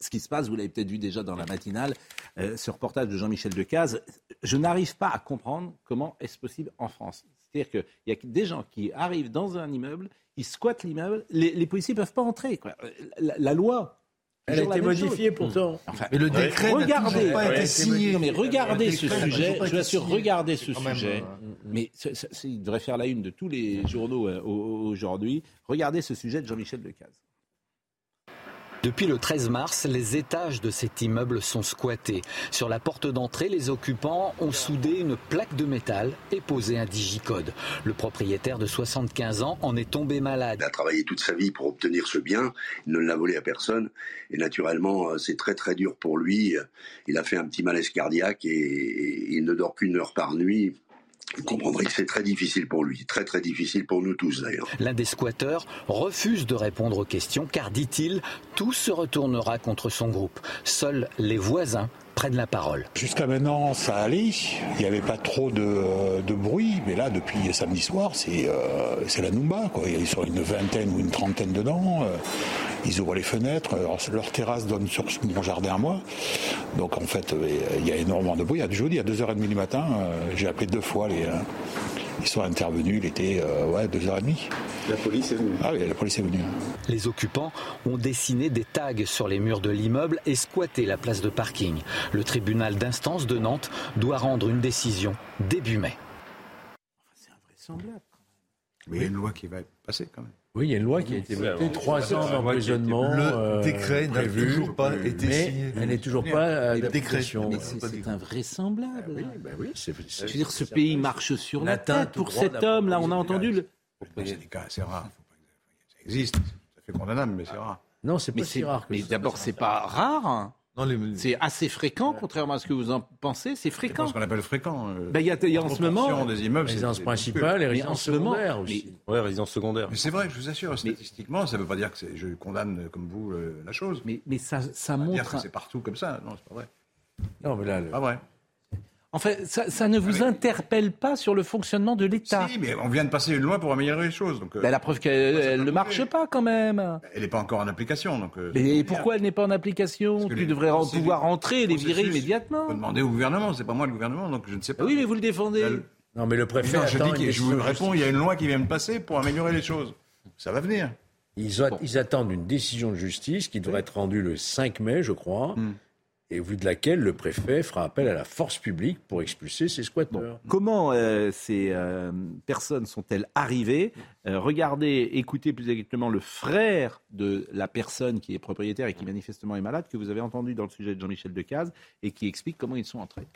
Speaker 1: ce qui se passe, vous l'avez peut-être vu déjà dans la matinale, euh, ce reportage de Jean-Michel Decaze, je n'arrive pas à comprendre comment est-ce possible en France. C'est-à-dire qu'il y a des gens qui arrivent dans un immeuble, ils squattent l'immeuble, les, policiers ne peuvent pas entrer. La, loi
Speaker 7: elle a été modifiée pourtant.
Speaker 5: mais le décret
Speaker 1: regardez,
Speaker 5: pas été signé.
Speaker 1: mais regardez ce sujet. Je vous assure, regardez ce sujet. Mais il devrait faire la une de tous les journaux euh, aujourd'hui. Regardez ce sujet de Jean-Michel Decaze.
Speaker 24: Depuis le 13 mars, les étages de cet immeuble sont squattés. Sur la porte d'entrée, les occupants ont soudé une plaque de métal et posé un digicode. Le propriétaire de 75 ans en est tombé malade.
Speaker 25: Il a travaillé toute sa vie pour obtenir ce bien, il ne l'a volé à personne et naturellement c'est très très dur pour lui. Il a fait un petit malaise cardiaque et il ne dort qu'une heure par nuit vous comprendrez que c'est très difficile pour lui, très très difficile pour nous tous d'ailleurs.
Speaker 24: L'un des squatteurs refuse de répondre aux questions car, dit-il, tout se retournera contre son groupe. Seuls les voisins prennent la parole.
Speaker 26: Jusqu'à maintenant, ça allait. Il n'y avait pas trop de, bruit. Mais là, depuis samedi soir, c'est euh, la Numba. Quoi. Il y a sur une vingtaine ou une trentaine dedans. Euh, ils ouvrent les fenêtres. leur terrasse donne sur mon jardin à moi. Donc, en fait, euh, il y a énormément de bruit. Je vous dis, à 2h30 du matin, j'ai appelé deux fois les ils sont intervenus, il était euh, ouais, 2h30.
Speaker 3: La police est venue
Speaker 26: Ah oui, la police est venue.
Speaker 24: Les occupants ont dessiné des tags sur les murs de l'immeuble et squatté la place de parking. Le tribunal d'instance de Nantes doit rendre une décision début mai.
Speaker 1: C'est invraisemblable.
Speaker 4: Mais il y a une loi qui va être passée quand même.
Speaker 7: Oui, il y a une loi qui a été votée, trois ans d'emprisonnement.
Speaker 5: Le euh, décret n'a toujours pas été signé.
Speaker 7: Elle n'est toujours pas
Speaker 1: d'application. C'est invraisemblable. Ben oui, ben oui, je veux dire, ce pays marche sur la tête pour cet homme. Là, on a entendu le.
Speaker 4: C'est rare. Ça existe. Ça fait condamnable, mais c'est rare.
Speaker 7: Non, c'est pas si rare.
Speaker 1: mais d'abord, c'est pas rare. C'est assez fréquent, contrairement à ce que vous en pensez. C'est fréquent.
Speaker 4: C'est ce qu'on appelle fréquent.
Speaker 1: Euh, ben, il y, a, en ce moment
Speaker 4: des immeubles,
Speaker 7: résidence principale et résidence secondaire aussi.
Speaker 6: Oui, résidence secondaire.
Speaker 4: Mais c'est vrai, je vous assure, statistiquement, ça ne veut pas dire que je condamne comme vous la chose.
Speaker 1: Mais, mais ça, ça montre.
Speaker 4: c'est partout comme ça. Non, c'est pas vrai.
Speaker 7: Non, mais là,
Speaker 4: pas vrai.
Speaker 1: En fait, ça, ne vous interpelle pas sur le fonctionnement de l'État.
Speaker 4: Si, mais on vient de passer une loi pour améliorer les choses. Donc,
Speaker 1: euh, ben, la preuve qu'elle ne marche pas quand même.
Speaker 4: Elle n'est pas encore en application. Donc,
Speaker 1: euh, mais pourquoi elle n'est pas en application Tu devrais pouvoir rentrer et les virer immédiatement.
Speaker 4: Vous demander au gouvernement, c'est pas moi le gouvernement, donc je ne sais pas.
Speaker 1: Oui, mais vous le défendez.
Speaker 7: Non, mais le préfet.
Speaker 4: je, dis je vous réponds, il y a une loi qui vient de passer pour améliorer les choses. Ça va venir.
Speaker 7: Ils, ils attendent une décision de justice qui devrait être rendue le 5 mai, je crois. Hmm et au vu de laquelle le préfet fera appel à la force publique pour expulser ces squatteurs.
Speaker 1: comment euh, ces euh, personnes sont-elles arrivées? Euh, Regardez, écoutez plus exactement le frère de la personne qui est propriétaire et qui manifestement est malade, que vous avez entendu dans le sujet de Jean-Michel Decaze, et qui explique comment ils sont entrés.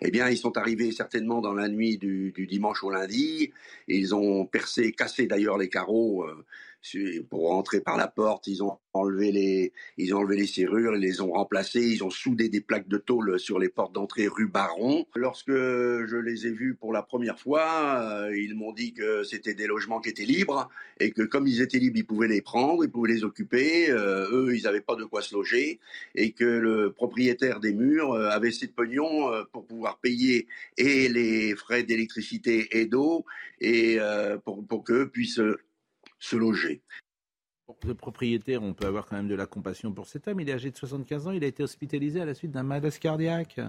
Speaker 25: Eh bien, ils sont arrivés certainement dans la nuit du, dimanche au lundi. Ils ont percé, cassé d'ailleurs les carreaux pour rentrer par la porte, ils ont enlevé les, ils ont enlevé les serrures, ils les ont remplacées, ils ont soudé des plaques de tôle sur les portes d'entrée rue Baron. Lorsque je les ai vus pour la première fois, euh, ils m'ont dit que c'était des logements qui étaient libres et que comme ils étaient libres, ils pouvaient les prendre, ils pouvaient les occuper. Euh, eux, ils n'avaient pas de quoi se loger et que le propriétaire des murs euh, avait de pognon pour pouvoir payer et les frais d'électricité et d'eau et pour, pour qu'eux puissent se loger.
Speaker 1: Le propriétaire, on peut avoir quand même de la compassion pour cet homme. Il est âgé de 75 ans, il a été hospitalisé à la suite d'un malaise cardiaque.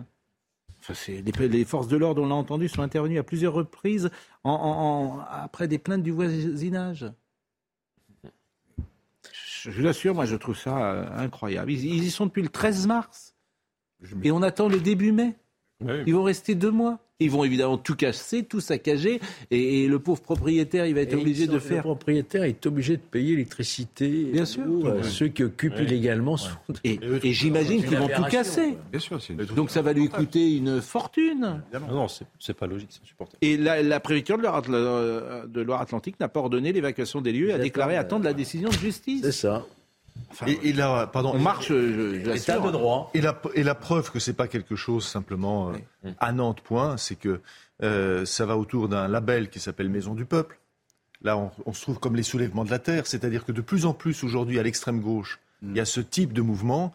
Speaker 1: Enfin, les, les, forces de l'ordre, on l'a entendu, sont intervenues à plusieurs reprises en, après des plaintes du voisinage. Je, vous assure, moi je trouve ça euh, incroyable. Ils, ils, y sont depuis le 13 mars. Et on attend le début mai. Ils vont rester deux mois. Ils vont évidemment tout casser, tout saccager, et, le pauvre propriétaire, il va être obligé de faire.
Speaker 7: Le propriétaire est obligé de payer l'électricité.
Speaker 1: Bien sûr.
Speaker 7: Ceux qui occupent illégalement
Speaker 1: Et, j'imagine qu'ils vont tout casser.
Speaker 4: Bien sûr.
Speaker 1: Donc ça va lui coûter une fortune.
Speaker 6: Non, non, c'est pas logique, c'est insupportable.
Speaker 1: Et la, préfecture de Loire-Atlantique n'a pas ordonné l'évacuation des lieux, et a déclaré attendre la décision de justice.
Speaker 7: C'est ça
Speaker 5: et, pardon,
Speaker 1: on marche,
Speaker 7: l'état de droit.
Speaker 5: Et la, et la preuve que c'est pas quelque chose simplement euh, à Nantes, point, c'est que euh, ça va autour d'un label qui s'appelle Maison du Peuple. Là, on, se trouve comme les soulèvements de la terre, c'est-à-dire que de plus en plus aujourd'hui à l'extrême gauche, mm. il y a ce type de mouvements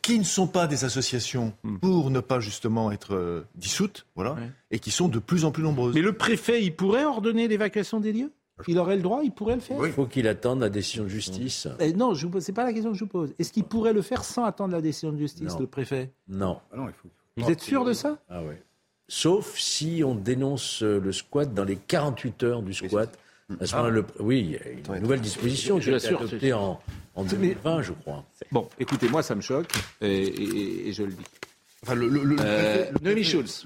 Speaker 5: qui ne sont pas des associations mm. pour ne pas justement être euh, dissoutes, voilà, et qui sont de plus en plus nombreuses.
Speaker 1: Mais le préfet, il pourrait ordonner l'évacuation des lieux? Il aurait le droit, il pourrait le faire.
Speaker 7: Il faut qu'il attende la décision de justice.
Speaker 1: Eh, non, ce n'est pas la question que je vous pose. Est-ce qu'il pourrait le faire sans attendre la décision de justice, le préfet?
Speaker 7: Non.
Speaker 4: Ah non il faut...
Speaker 1: Vous êtes sûr de ça?
Speaker 7: Ah oui. Sauf si on dénonce euh, le squat dans les 48 heures du squat. Ah. oui, il y a une nouvelle disposition qui a été adoptée en, en 2020, je crois.
Speaker 1: Bon, écoutez, moi, ça me choque, et je le dis.
Speaker 5: Enfin, le, le, euh,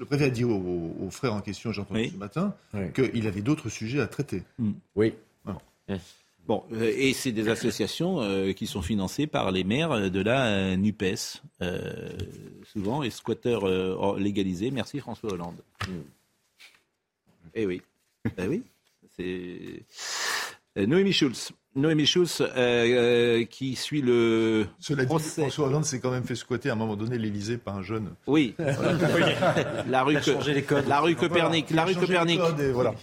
Speaker 5: préfet, a dit aux, frères en question, j'ai entendu ce matin, qu'il avait d'autres sujets à traiter.
Speaker 7: Hmm. Oui.
Speaker 1: Bon, euh, et c'est des associations euh, qui sont financées par les maires de la NUPES, souvent, et squatteurs légalisés. Merci François Hollande. Hmm. Eh oui. eh oui. C'est Noémie Schulz. Noémie Schulz, euh, euh, qui suit le
Speaker 5: Cela procès. Dit, François Hollande s'est quand même fait squatter à un moment donné l'Élysée par un jeune.
Speaker 1: Oui. la rue, la rue Copernic. La rue Copernic.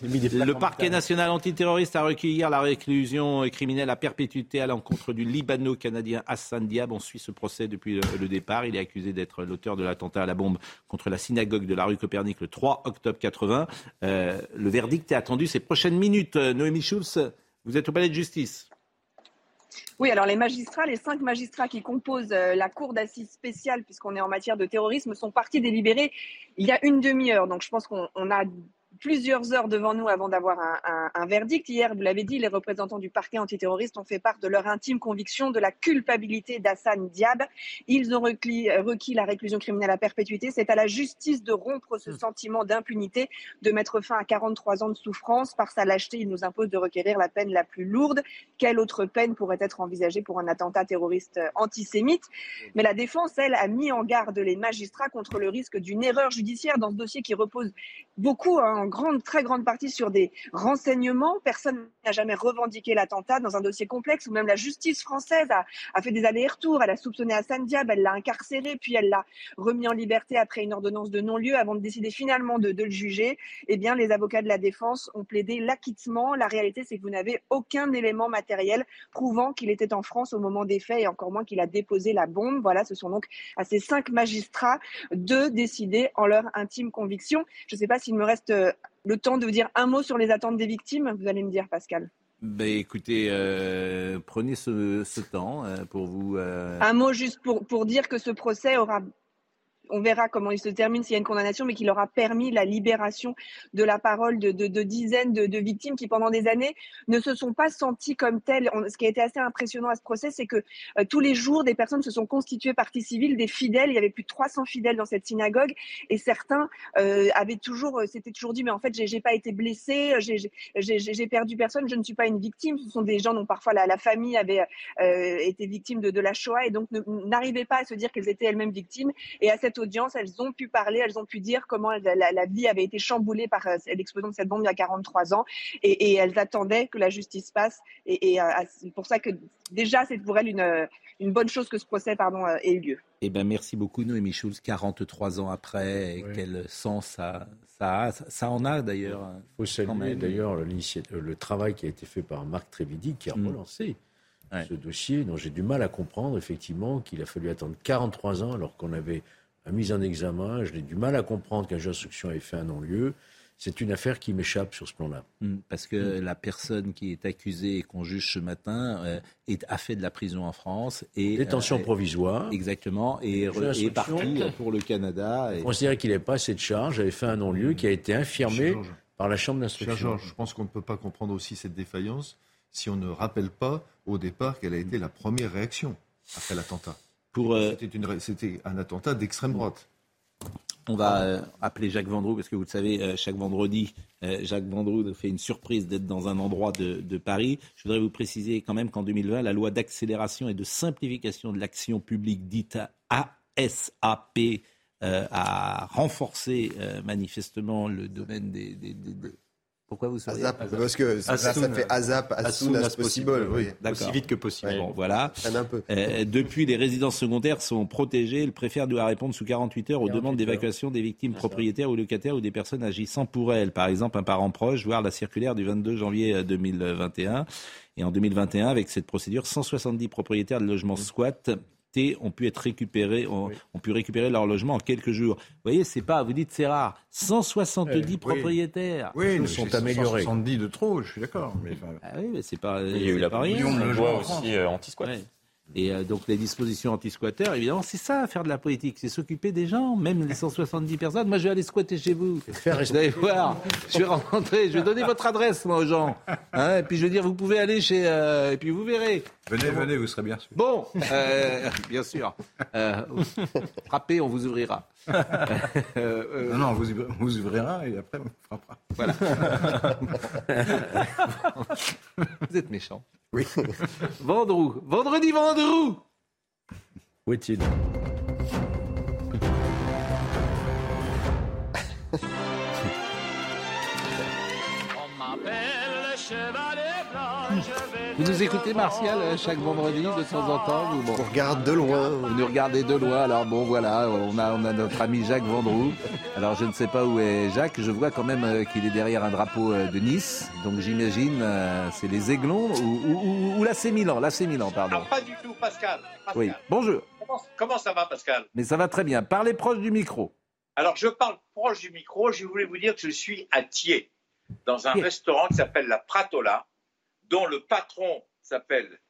Speaker 1: Le parquet national antiterroriste a requis hier la réclusion criminelle à perpétuité à l'encontre du Libano-Canadien Hassan Diab. On suit ce procès depuis le départ. Il est accusé d'être l'auteur de l'attentat à la bombe contre la synagogue de la rue Copernic le 3 octobre 80. Euh, le verdict est attendu ces prochaines minutes. Noémie Schulz. Vous êtes au palais de justice.
Speaker 27: Oui, alors les magistrats, les cinq magistrats qui composent euh, la cour d'assises spéciale, puisqu'on est en matière de terrorisme, sont partis délibérer il y a une demi-heure. Donc je pense qu'on a plusieurs heures devant nous avant d'avoir un, verdict. Hier, vous l'avez dit, les représentants du parquet antiterroriste ont fait part de leur intime conviction de la culpabilité d'Hassan Diab. Ils ont requis, requis, la réclusion criminelle à perpétuité. C'est à la justice de rompre ce hmm. sentiment d'impunité, de mettre fin à 43 ans de souffrance. Par sa lâcheté, il nous impose de requérir la peine la plus lourde. Quelle autre peine pourrait être envisagée pour un attentat terroriste antisémite? Mais la défense, elle, a mis en garde les magistrats contre le risque d'une erreur judiciaire dans ce dossier qui repose beaucoup, hein, grande, très grande partie, sur des renseignements. Personne n'a jamais revendiqué l'attentat dans un dossier complexe où même la justice française a, a fait des allers-retours. Elle a soupçonné Hassan Diab, elle l'a incarcéré, puis elle l'a remis en liberté après une ordonnance de non-lieu avant de décider finalement de, de, le juger. Eh bien, les avocats de la défense ont plaidé l'acquittement. La réalité, c'est que vous n'avez aucun élément matériel prouvant qu'il était en France au moment des faits et encore moins qu'il a déposé la bombe. Voilà, ce sont donc à ces cinq magistrats de décider en leur intime conviction. Je ne sais pas s'il me reste euh, le temps de vous dire un mot sur les attentes des victimes. Vous allez me dire, Pascal.
Speaker 1: Ben, écoutez, euh, prenez ce, ce temps euh, pour vous. Euh...
Speaker 27: Un mot juste pour, pour dire que ce procès aura on verra comment il se termine s'il y a une condamnation, mais qui aura permis la libération de la parole de, dizaines de, victimes qui, pendant des années, ne se sont pas senties comme telles. Ce qui a été assez impressionnant à ce procès, c'est que euh, tous les jours, des personnes se sont constituées partie civile, des fidèles. Il y avait plus de 300 fidèles dans cette synagogue, et certains euh, avaient toujours, euh, c'était toujours dit, mais en fait, j'ai pas été blessé, j'ai perdu personne, je ne suis pas une victime. Ce sont des gens dont parfois la, famille avait été victime de, de la Shoah et donc n'arrivaient pas à se dire qu'elles étaient elles-mêmes victimes. Et à cette audience, elles ont pu parler, elles ont pu dire comment la, la, la vie avait été chamboulée par euh, l'explosion de cette bombe il y a 43 ans, et, et elles attendaient que la justice passe. Et, et euh, c'est pour ça que déjà, c'est pour elles une, euh, une bonne chose que ce procès pardon, ait eu lieu.
Speaker 1: Eh ben, merci beaucoup, Noémie Schulz, 43 ans après. Oui. Quel sens ça, ça a Ça en a d'ailleurs.
Speaker 7: Il faut saluer d'ailleurs le, le, travail qui a été fait par Marc Trévidi, qui a mm. relancé ouais. ce dossier dont j'ai du mal à comprendre, effectivement, qu'il a fallu attendre 43 ans alors qu'on avait la mise en examen. Je n'ai du mal à comprendre qu'un juge d'instruction ait fait un non-lieu. C'est une affaire qui m'échappe sur ce plan-là.
Speaker 1: Mmh, parce que mmh. la personne qui est accusée et qu'on juge ce matin euh, est, a fait de la prison en France. Et,
Speaker 7: Détention euh,
Speaker 1: Exactement.
Speaker 7: provisoire.
Speaker 1: Et, et est parti pour le Canada.
Speaker 7: Et... On considérait qu'il n'avait pas assez de charges, avait fait un non-lieu qui a été infirmé par la Chambre d'instruction.
Speaker 5: Je pense qu'on ne peut pas comprendre aussi cette défaillance si on ne rappelle pas au départ quelle a été la première réaction après l'attentat.
Speaker 1: Euh...
Speaker 5: C'était un attentat d'extrême droite.
Speaker 1: On va euh, appeler Jacques Vendroux, parce que vous le savez, euh, chaque vendredi, euh, Jacques Vendroux fait une surprise d'être dans un endroit de, de, Paris. Je voudrais vous préciser quand même qu'en 2020, la loi d'accélération et de simplification de l'action publique dite ASAP a renforcé manifestement le domaine des, des, des pourquoi vous souriez
Speaker 3: Azap, Parce que ça, ça fait ASAP, as, as soon as, as possible.
Speaker 6: Oui, aussi vite que possible.
Speaker 1: Ouais. Bon, voilà.
Speaker 3: Un peu.
Speaker 1: Euh, depuis, les résidences secondaires sont protégées. Le préfet doit répondre sous 48 heures aux 48 demandes d'évacuation des victimes propriétaires ou locataires ou des personnes agissant pour elles. Par exemple, un parent proche, voire la circulaire du 22 janvier 2021. Et en 2021, avec cette procédure, 170 propriétaires de logements squat ont pu être récupérés, ont, oui. ont, pu récupérer leur logement en quelques jours. Vous voyez, c'est pas, vous dites c'est rare. 170 oui, propriétaires.
Speaker 4: Oui, ils sont améliorés. 170 de trop, je suis d'accord. Mais...
Speaker 1: Ah oui, mais c'est pas.
Speaker 14: Il y a eu la
Speaker 1: rien.
Speaker 14: On le voit aussi euh, anti-squat.
Speaker 1: Et euh, donc les dispositions anti-squatteurs, évidemment, c'est ça, faire de la politique, c'est s'occuper des gens, même les 170 personnes. Moi, je vais aller squatter chez vous.
Speaker 7: Faire
Speaker 1: vous allez voir, je vais rentrer, je vais donner votre adresse, moi, aux gens. Hein, et puis je vais dire, vous pouvez aller chez... Euh, et puis vous verrez.
Speaker 4: Venez, venez, vous serez bien sûr.
Speaker 1: Bon, euh, bien sûr. Euh, frappez, on vous ouvrira.
Speaker 4: Euh, non, non, on vous, vous ouvrira et après on vous frappera.
Speaker 1: Voilà. vous êtes méchant.
Speaker 4: Oui.
Speaker 1: Vendroux. Vendredi Vendroux.
Speaker 7: Où est-il?
Speaker 1: Vous nous écoutez, Martial, chaque vendredi, de temps en temps vous,
Speaker 3: bon, On regarde de loin.
Speaker 1: Vous nous regardez de loin. Alors bon, voilà, on a, on a notre ami Jacques Vendroux. Alors je ne sais pas où est Jacques. Je vois quand même euh, qu'il est derrière un drapeau euh, de Nice. Donc j'imagine, euh, c'est les Aiglons ou, ou, ou, ou l'AC Milan. Pardon.
Speaker 28: Ah, pas du tout, Pascal. Pascal.
Speaker 1: Oui, bonjour.
Speaker 28: Comment, comment ça va, Pascal?
Speaker 1: Mais ça va très bien. Parlez proche du micro.
Speaker 28: Alors je parle proche du micro. Je voulais vous dire que je suis à Thiers, dans un Thiers. restaurant qui s'appelle la Pratola dont le patron s'appelle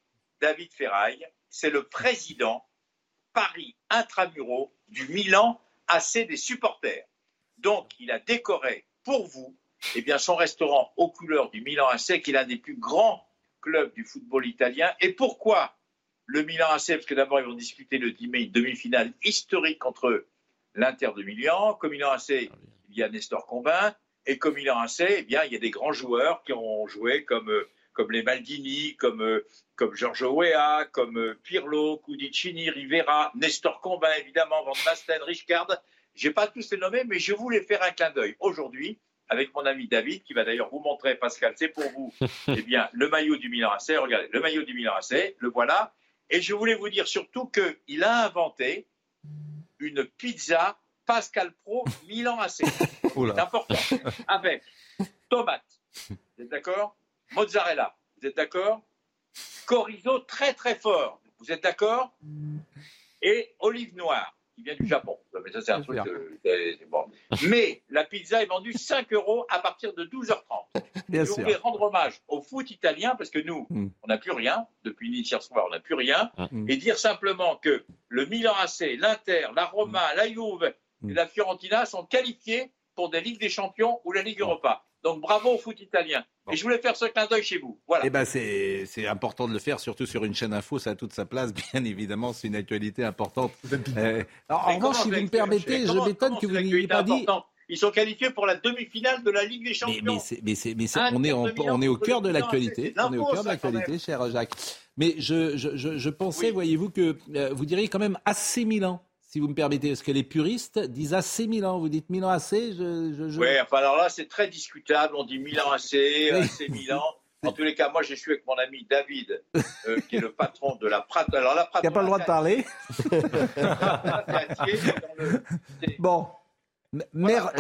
Speaker 28: David Ferraille. C'est le président Paris Intramuraux du Milan AC des supporters. Donc, il a décoré pour vous eh bien, son restaurant aux couleurs du Milan AC, qui est l'un des plus grands clubs du football italien. Et pourquoi le Milan AC Parce que d'abord, ils vont disputer le 10 mai une demi-finale historique contre l'Inter de Milan. Comme Milan AC, il y a Nestor Combin. Et comme Milan AC, eh bien, il y a des grands joueurs qui ont joué comme comme les Maldini, comme, euh, comme Giorgio Weah, comme euh, Pirlo, Cudicini, Rivera, Nestor Combin, évidemment, Van Basten, Richcard. Je n'ai pas tous les nommés, mais je voulais faire un clin d'œil aujourd'hui avec mon ami David, qui va d'ailleurs vous montrer, Pascal, c'est pour vous, eh bien, le maillot du Milan AC. Regardez, le maillot du Milan AC, le voilà. Et je voulais vous dire surtout qu'il a inventé une pizza Pascal Pro Milan AC. C'est important. Avec tomate, vous êtes d'accord? Mozzarella, vous êtes d'accord? Chorizo très très fort, vous êtes d'accord? Et olive noire qui vient du Japon. Mais ça, c'est un truc. Mais la pizza est vendue 5 euros à partir de 12h30. Bien je voulais rendre hommage au foot italien parce que nous, hmm. on n'a plus rien. Depuis hier soir, on n'a plus rien. Ah. Hmm. Et dire simplement que le Milan AC, l'Inter, la Roma, la Juve et la Fiorentina sont qualifiés pour des Ligues des Champions ou la Ligue Europa. Donc bravo au foot italien. Et je voulais faire ce clin d'œil chez vous. Voilà.
Speaker 1: Eh ben c'est important de le faire, surtout sur une chaîne info, ça a toute sa place, bien évidemment, c'est une actualité importante. Euh, en revanche, si vous me permettez, je m'étonne que vous n'ayez pas dit.
Speaker 28: Ils sont qualifiés pour la demi-finale de la Ligue des Champions.
Speaker 1: Mais, mais, on, est on est au cœur de l'actualité. On est au cœur de l'actualité, cher Jacques. Mais je, je, je, pensais, voyez-vous, que euh, vous diriez quand même assez Milan si vous me permettez, parce que les puristes disent AC Milan. Vous dites Milan AC je,
Speaker 28: je, Oui, enfin alors là, c'est très discutable. On dit Milan AC, AC Milan. En tous les cas, moi, je suis avec mon ami David, euh, qui est le patron de la Prat.
Speaker 1: Alors, la Prat. Qui n'a pas le droit de parler. bon.
Speaker 28: Voilà,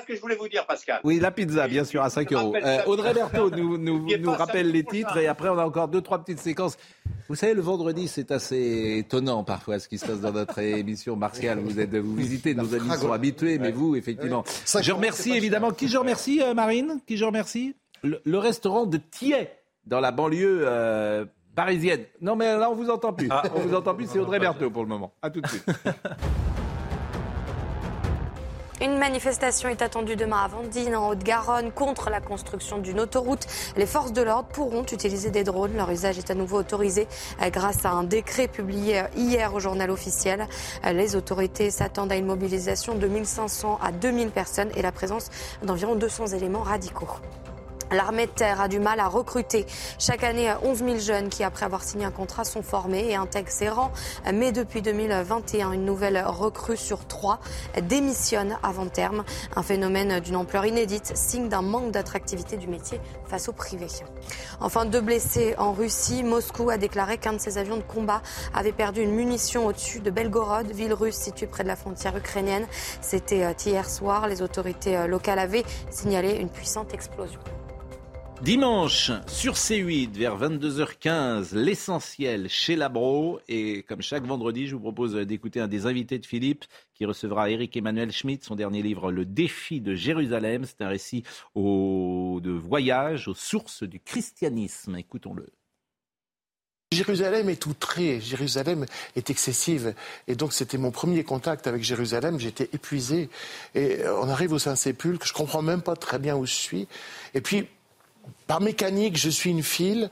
Speaker 28: ce que je voulais vous dire, Pascal.
Speaker 1: Oui, la pizza, bien sûr, à 5 euros. Euh, Audrey Berthaud nous, nous, nous rappelle les titres et après, on a encore deux, trois petites séquences. Vous savez, le vendredi, c'est assez étonnant parfois ce qui se passe dans notre émission. Martial, vous, êtes, vous visitez, nos amis sont habitués, mais vous, effectivement. Je remercie évidemment. Qui je remercie, euh, Marine? Qui je remercie? Le, restaurant de Thiers, dans la banlieue. Euh, parisienne. Non, mais là, on vous entend plus. Ah. On vous entend plus, c'est Audrey Berthaud pour le moment. À tout de suite.
Speaker 2: Une manifestation est attendue demain à Vendine, en Haute-Garonne, contre la construction d'une autoroute. Les forces de l'ordre pourront utiliser des drones. Leur usage est à nouveau autorisé euh, grâce à un décret publié euh, hier au journal officiel. Euh, les autorités s'attendent à une mobilisation de 1500 à 2000 personnes et la présence d'environ 200 éléments radicaux. L'armée de terre a du mal à recruter. Chaque année, 11 000 jeunes qui, après avoir signé un contrat, sont formés et intègrent ses rangs. Mais depuis 2021, une nouvelle recrue sur trois démissionne avant terme. Un phénomène d'une ampleur inédite, signe d'un manque d'attractivité du métier face au privé. Enfin, deux blessés en Russie. Moscou a déclaré qu'un de ses avions de combat avait perdu une munition au-dessus de Belgorod, ville russe située près de la frontière ukrainienne. C'était euh, hier soir. Les autorités euh, locales avaient signalé une puissante explosion.
Speaker 1: Dimanche, sur C8, vers 22h15, l'essentiel chez Labro. Et comme chaque vendredi, je vous propose d'écouter un des invités de Philippe qui recevra Eric Emmanuel Schmitt, son dernier livre, Le défi de Jérusalem. C'est un récit de voyage aux sources du christianisme. Écoutons-le.
Speaker 29: Jérusalem est outrée, Jérusalem est excessive. Et donc c'était mon premier contact avec Jérusalem, j'étais épuisé. Et on arrive au Saint-Sépulcre, je comprends même pas très bien où je suis. Et puis par mécanique, je suis une file.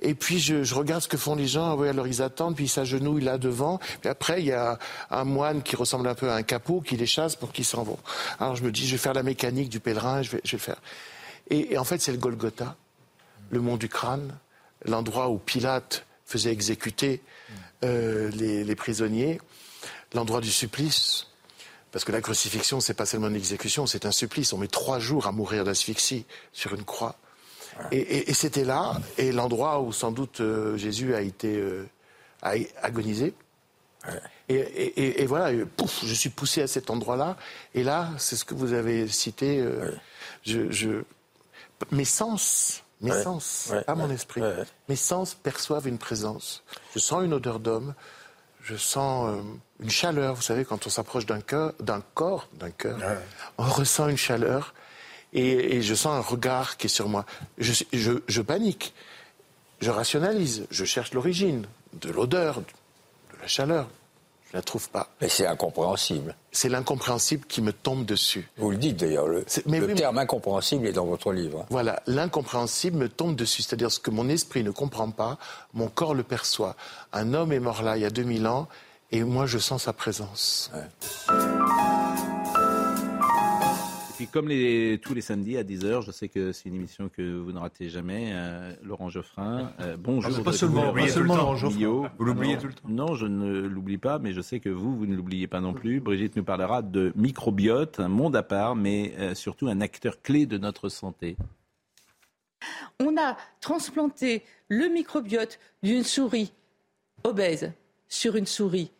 Speaker 29: Et puis je, regarde ce que font les gens, alors ils attendent, puis ils s'agenouillent là devant. Puis après, il y a un moine qui ressemble un peu à un capot qui les chasse pour qu'ils s'en vont. Alors je me dis, je vais faire la mécanique du pèlerin, je vais, le faire. Et, en fait, c'est le Golgotha, le mont du crâne, l'endroit où Pilate faisait exécuter euh, les, les prisonniers, l'endroit du supplice. Parce que la crucifixion, c'est pas seulement une exécution, c'est un supplice. On met trois jours à mourir d'asphyxie sur une croix. Et, c'était là, et l'endroit où sans doute euh, Jésus a été euh, agonisé. Et, voilà, pouf, je suis poussé à cet endroit-là. Et là, c'est ce que vous avez cité. Euh, je, mes sens, mes sens, pas mon esprit, mes sens perçoivent une présence. Je sens une odeur d'homme. Je sens une chaleur. Vous savez, quand on s'approche d'un d'un corps, d'un cœur, on ressent une chaleur et, je sens un regard qui est sur moi. Je, panique, je rationalise, je cherche l'origine de l'odeur, de la chaleur. Je ne la trouve pas.
Speaker 30: Mais c'est incompréhensible.
Speaker 29: C'est l'incompréhensible qui me tombe dessus.
Speaker 30: Vous le dites d'ailleurs, le, terme incompréhensible est dans votre livre.
Speaker 29: Voilà, l'incompréhensible me tombe dessus, c'est-à-dire ce que mon esprit ne comprend pas, mon corps le perçoit. Un homme est mort là il y a 2000 ans, et moi je sens sa présence.
Speaker 1: Puis comme les, tous les samedis à 10h, je sais que c'est une émission que vous ne ratez jamais, euh, Laurent Geoffrin. Euh, bonjour.
Speaker 4: Ah, pas seulement, pas seulement Laurent Geoffrin. Vous l'oubliez tout le temps
Speaker 1: Non, je ne l'oublie pas, mais je sais que vous, vous ne l'oubliez pas non plus. Brigitte nous parlera de microbiote, un monde à part, mais euh, surtout un acteur clé de notre santé.
Speaker 31: On a transplanté le microbiote d'une souris obèse sur une souris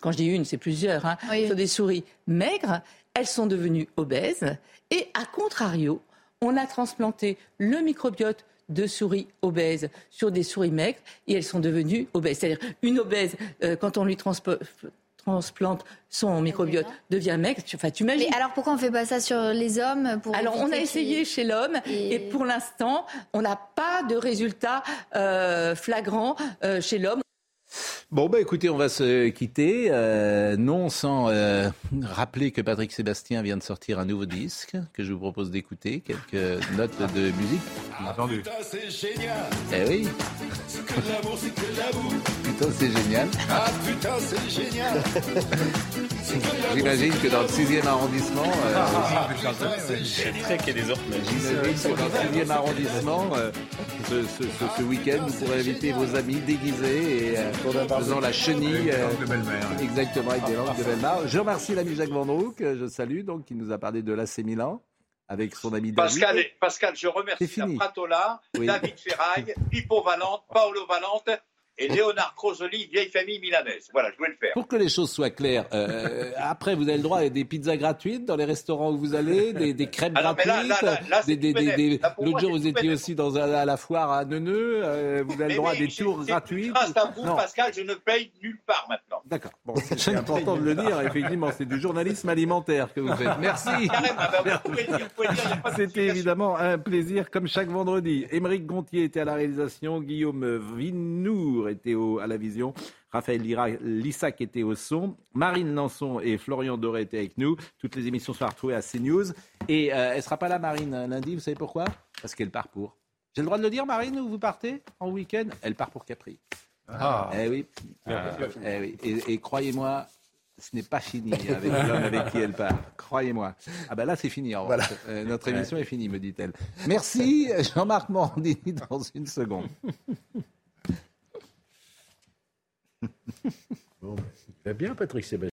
Speaker 31: quand je dis une, c'est plusieurs, hein, sur des souris maigres, elles sont devenues obèses. Et à contrario, on a transplanté le microbiote de souris obèses sur des souris maigres et elles sont devenues obèses. C'est-à-dire une obèse, euh, quand on lui transplante son microbiote devient maigre. Enfin, tu imagines.
Speaker 32: Mais alors pourquoi on fait pas ça sur les hommes pour
Speaker 31: Alors on a essayé chez l'homme et... pour l'instant on n'a pas de résultat euh, flagrant euh, chez l'homme.
Speaker 1: Bon, bah écoutez, on va se quitter. Euh, non sans euh, rappeler que Patrick Sébastien vient de sortir un nouveau disque que je vous propose d'écouter. Quelques notes de musique.
Speaker 4: Entendu.
Speaker 1: Putain, c'est génial. Eh oui. Que l'amour, c'est que l'amour. Putain, c'est génial. Ah, putain, c'est génial. J'imagine que dans le 6e arrondissement. Euh, ah,
Speaker 14: c'est très qu'il y ait des
Speaker 1: J'imagine que dans le 6e arrondissement, euh, ce, ce, ce, ce week-end, vous pourrez inviter vos amis déguisés et euh, faisant la chenille.
Speaker 4: Avec des langues de belle-mère.
Speaker 1: Exactement, avec des langues de belle-mère. Je remercie l'ami Jacques Vendroux, que je salue, donc, qui nous a parlé de l'AC Milan avec son ami
Speaker 28: David. Pascal, Pascal je remercie la Pratola, David Ferraille, Pippo Valente, Paolo Valente et Léonard Crosoli, vieille famille milanaise. Voilà, je voulais le faire.
Speaker 1: Pour que les choses soient claires, euh, après, vous avez le droit à des pizzas gratuites dans les restaurants où vous allez, des, des crêpes ah gratuites. L'autre jour, vous étiez aussi dans, à la foire à Neuneu. Euh, vous avez le droit à des tours gratuits.
Speaker 28: Grâce à vous, Pascal, je ne paye nulle part maintenant.
Speaker 1: D'accord. Bon, c'est important de le dire. Effectivement, c'est du journalisme alimentaire que vous faites. Merci. C'était évidemment un plaisir, comme chaque vendredi. Émeric Gontier était à la réalisation, Guillaume Vinour était à la vision. Raphaël Lissac était au son. Marine Lançon et Florian Doré étaient avec nous. Toutes les émissions sont retrouvées à CNews. Et euh, elle ne sera pas là, Marine, lundi. Vous savez pourquoi? Parce qu'elle part pour. J'ai le droit de le dire, Marine, où vous partez en week-end? Elle part pour Capri. Ah. Eh oui. Ah. Eh oui. Et, croyez-moi, ce n'est pas fini avec l'homme avec qui elle part. Croyez-moi. Ah ben là, c'est fini. Voilà. Euh, notre émission est finie, me dit-elle. Merci, Jean-Marc Morandini, dans une seconde.
Speaker 7: Bon, va bien, Patrick Sébastien.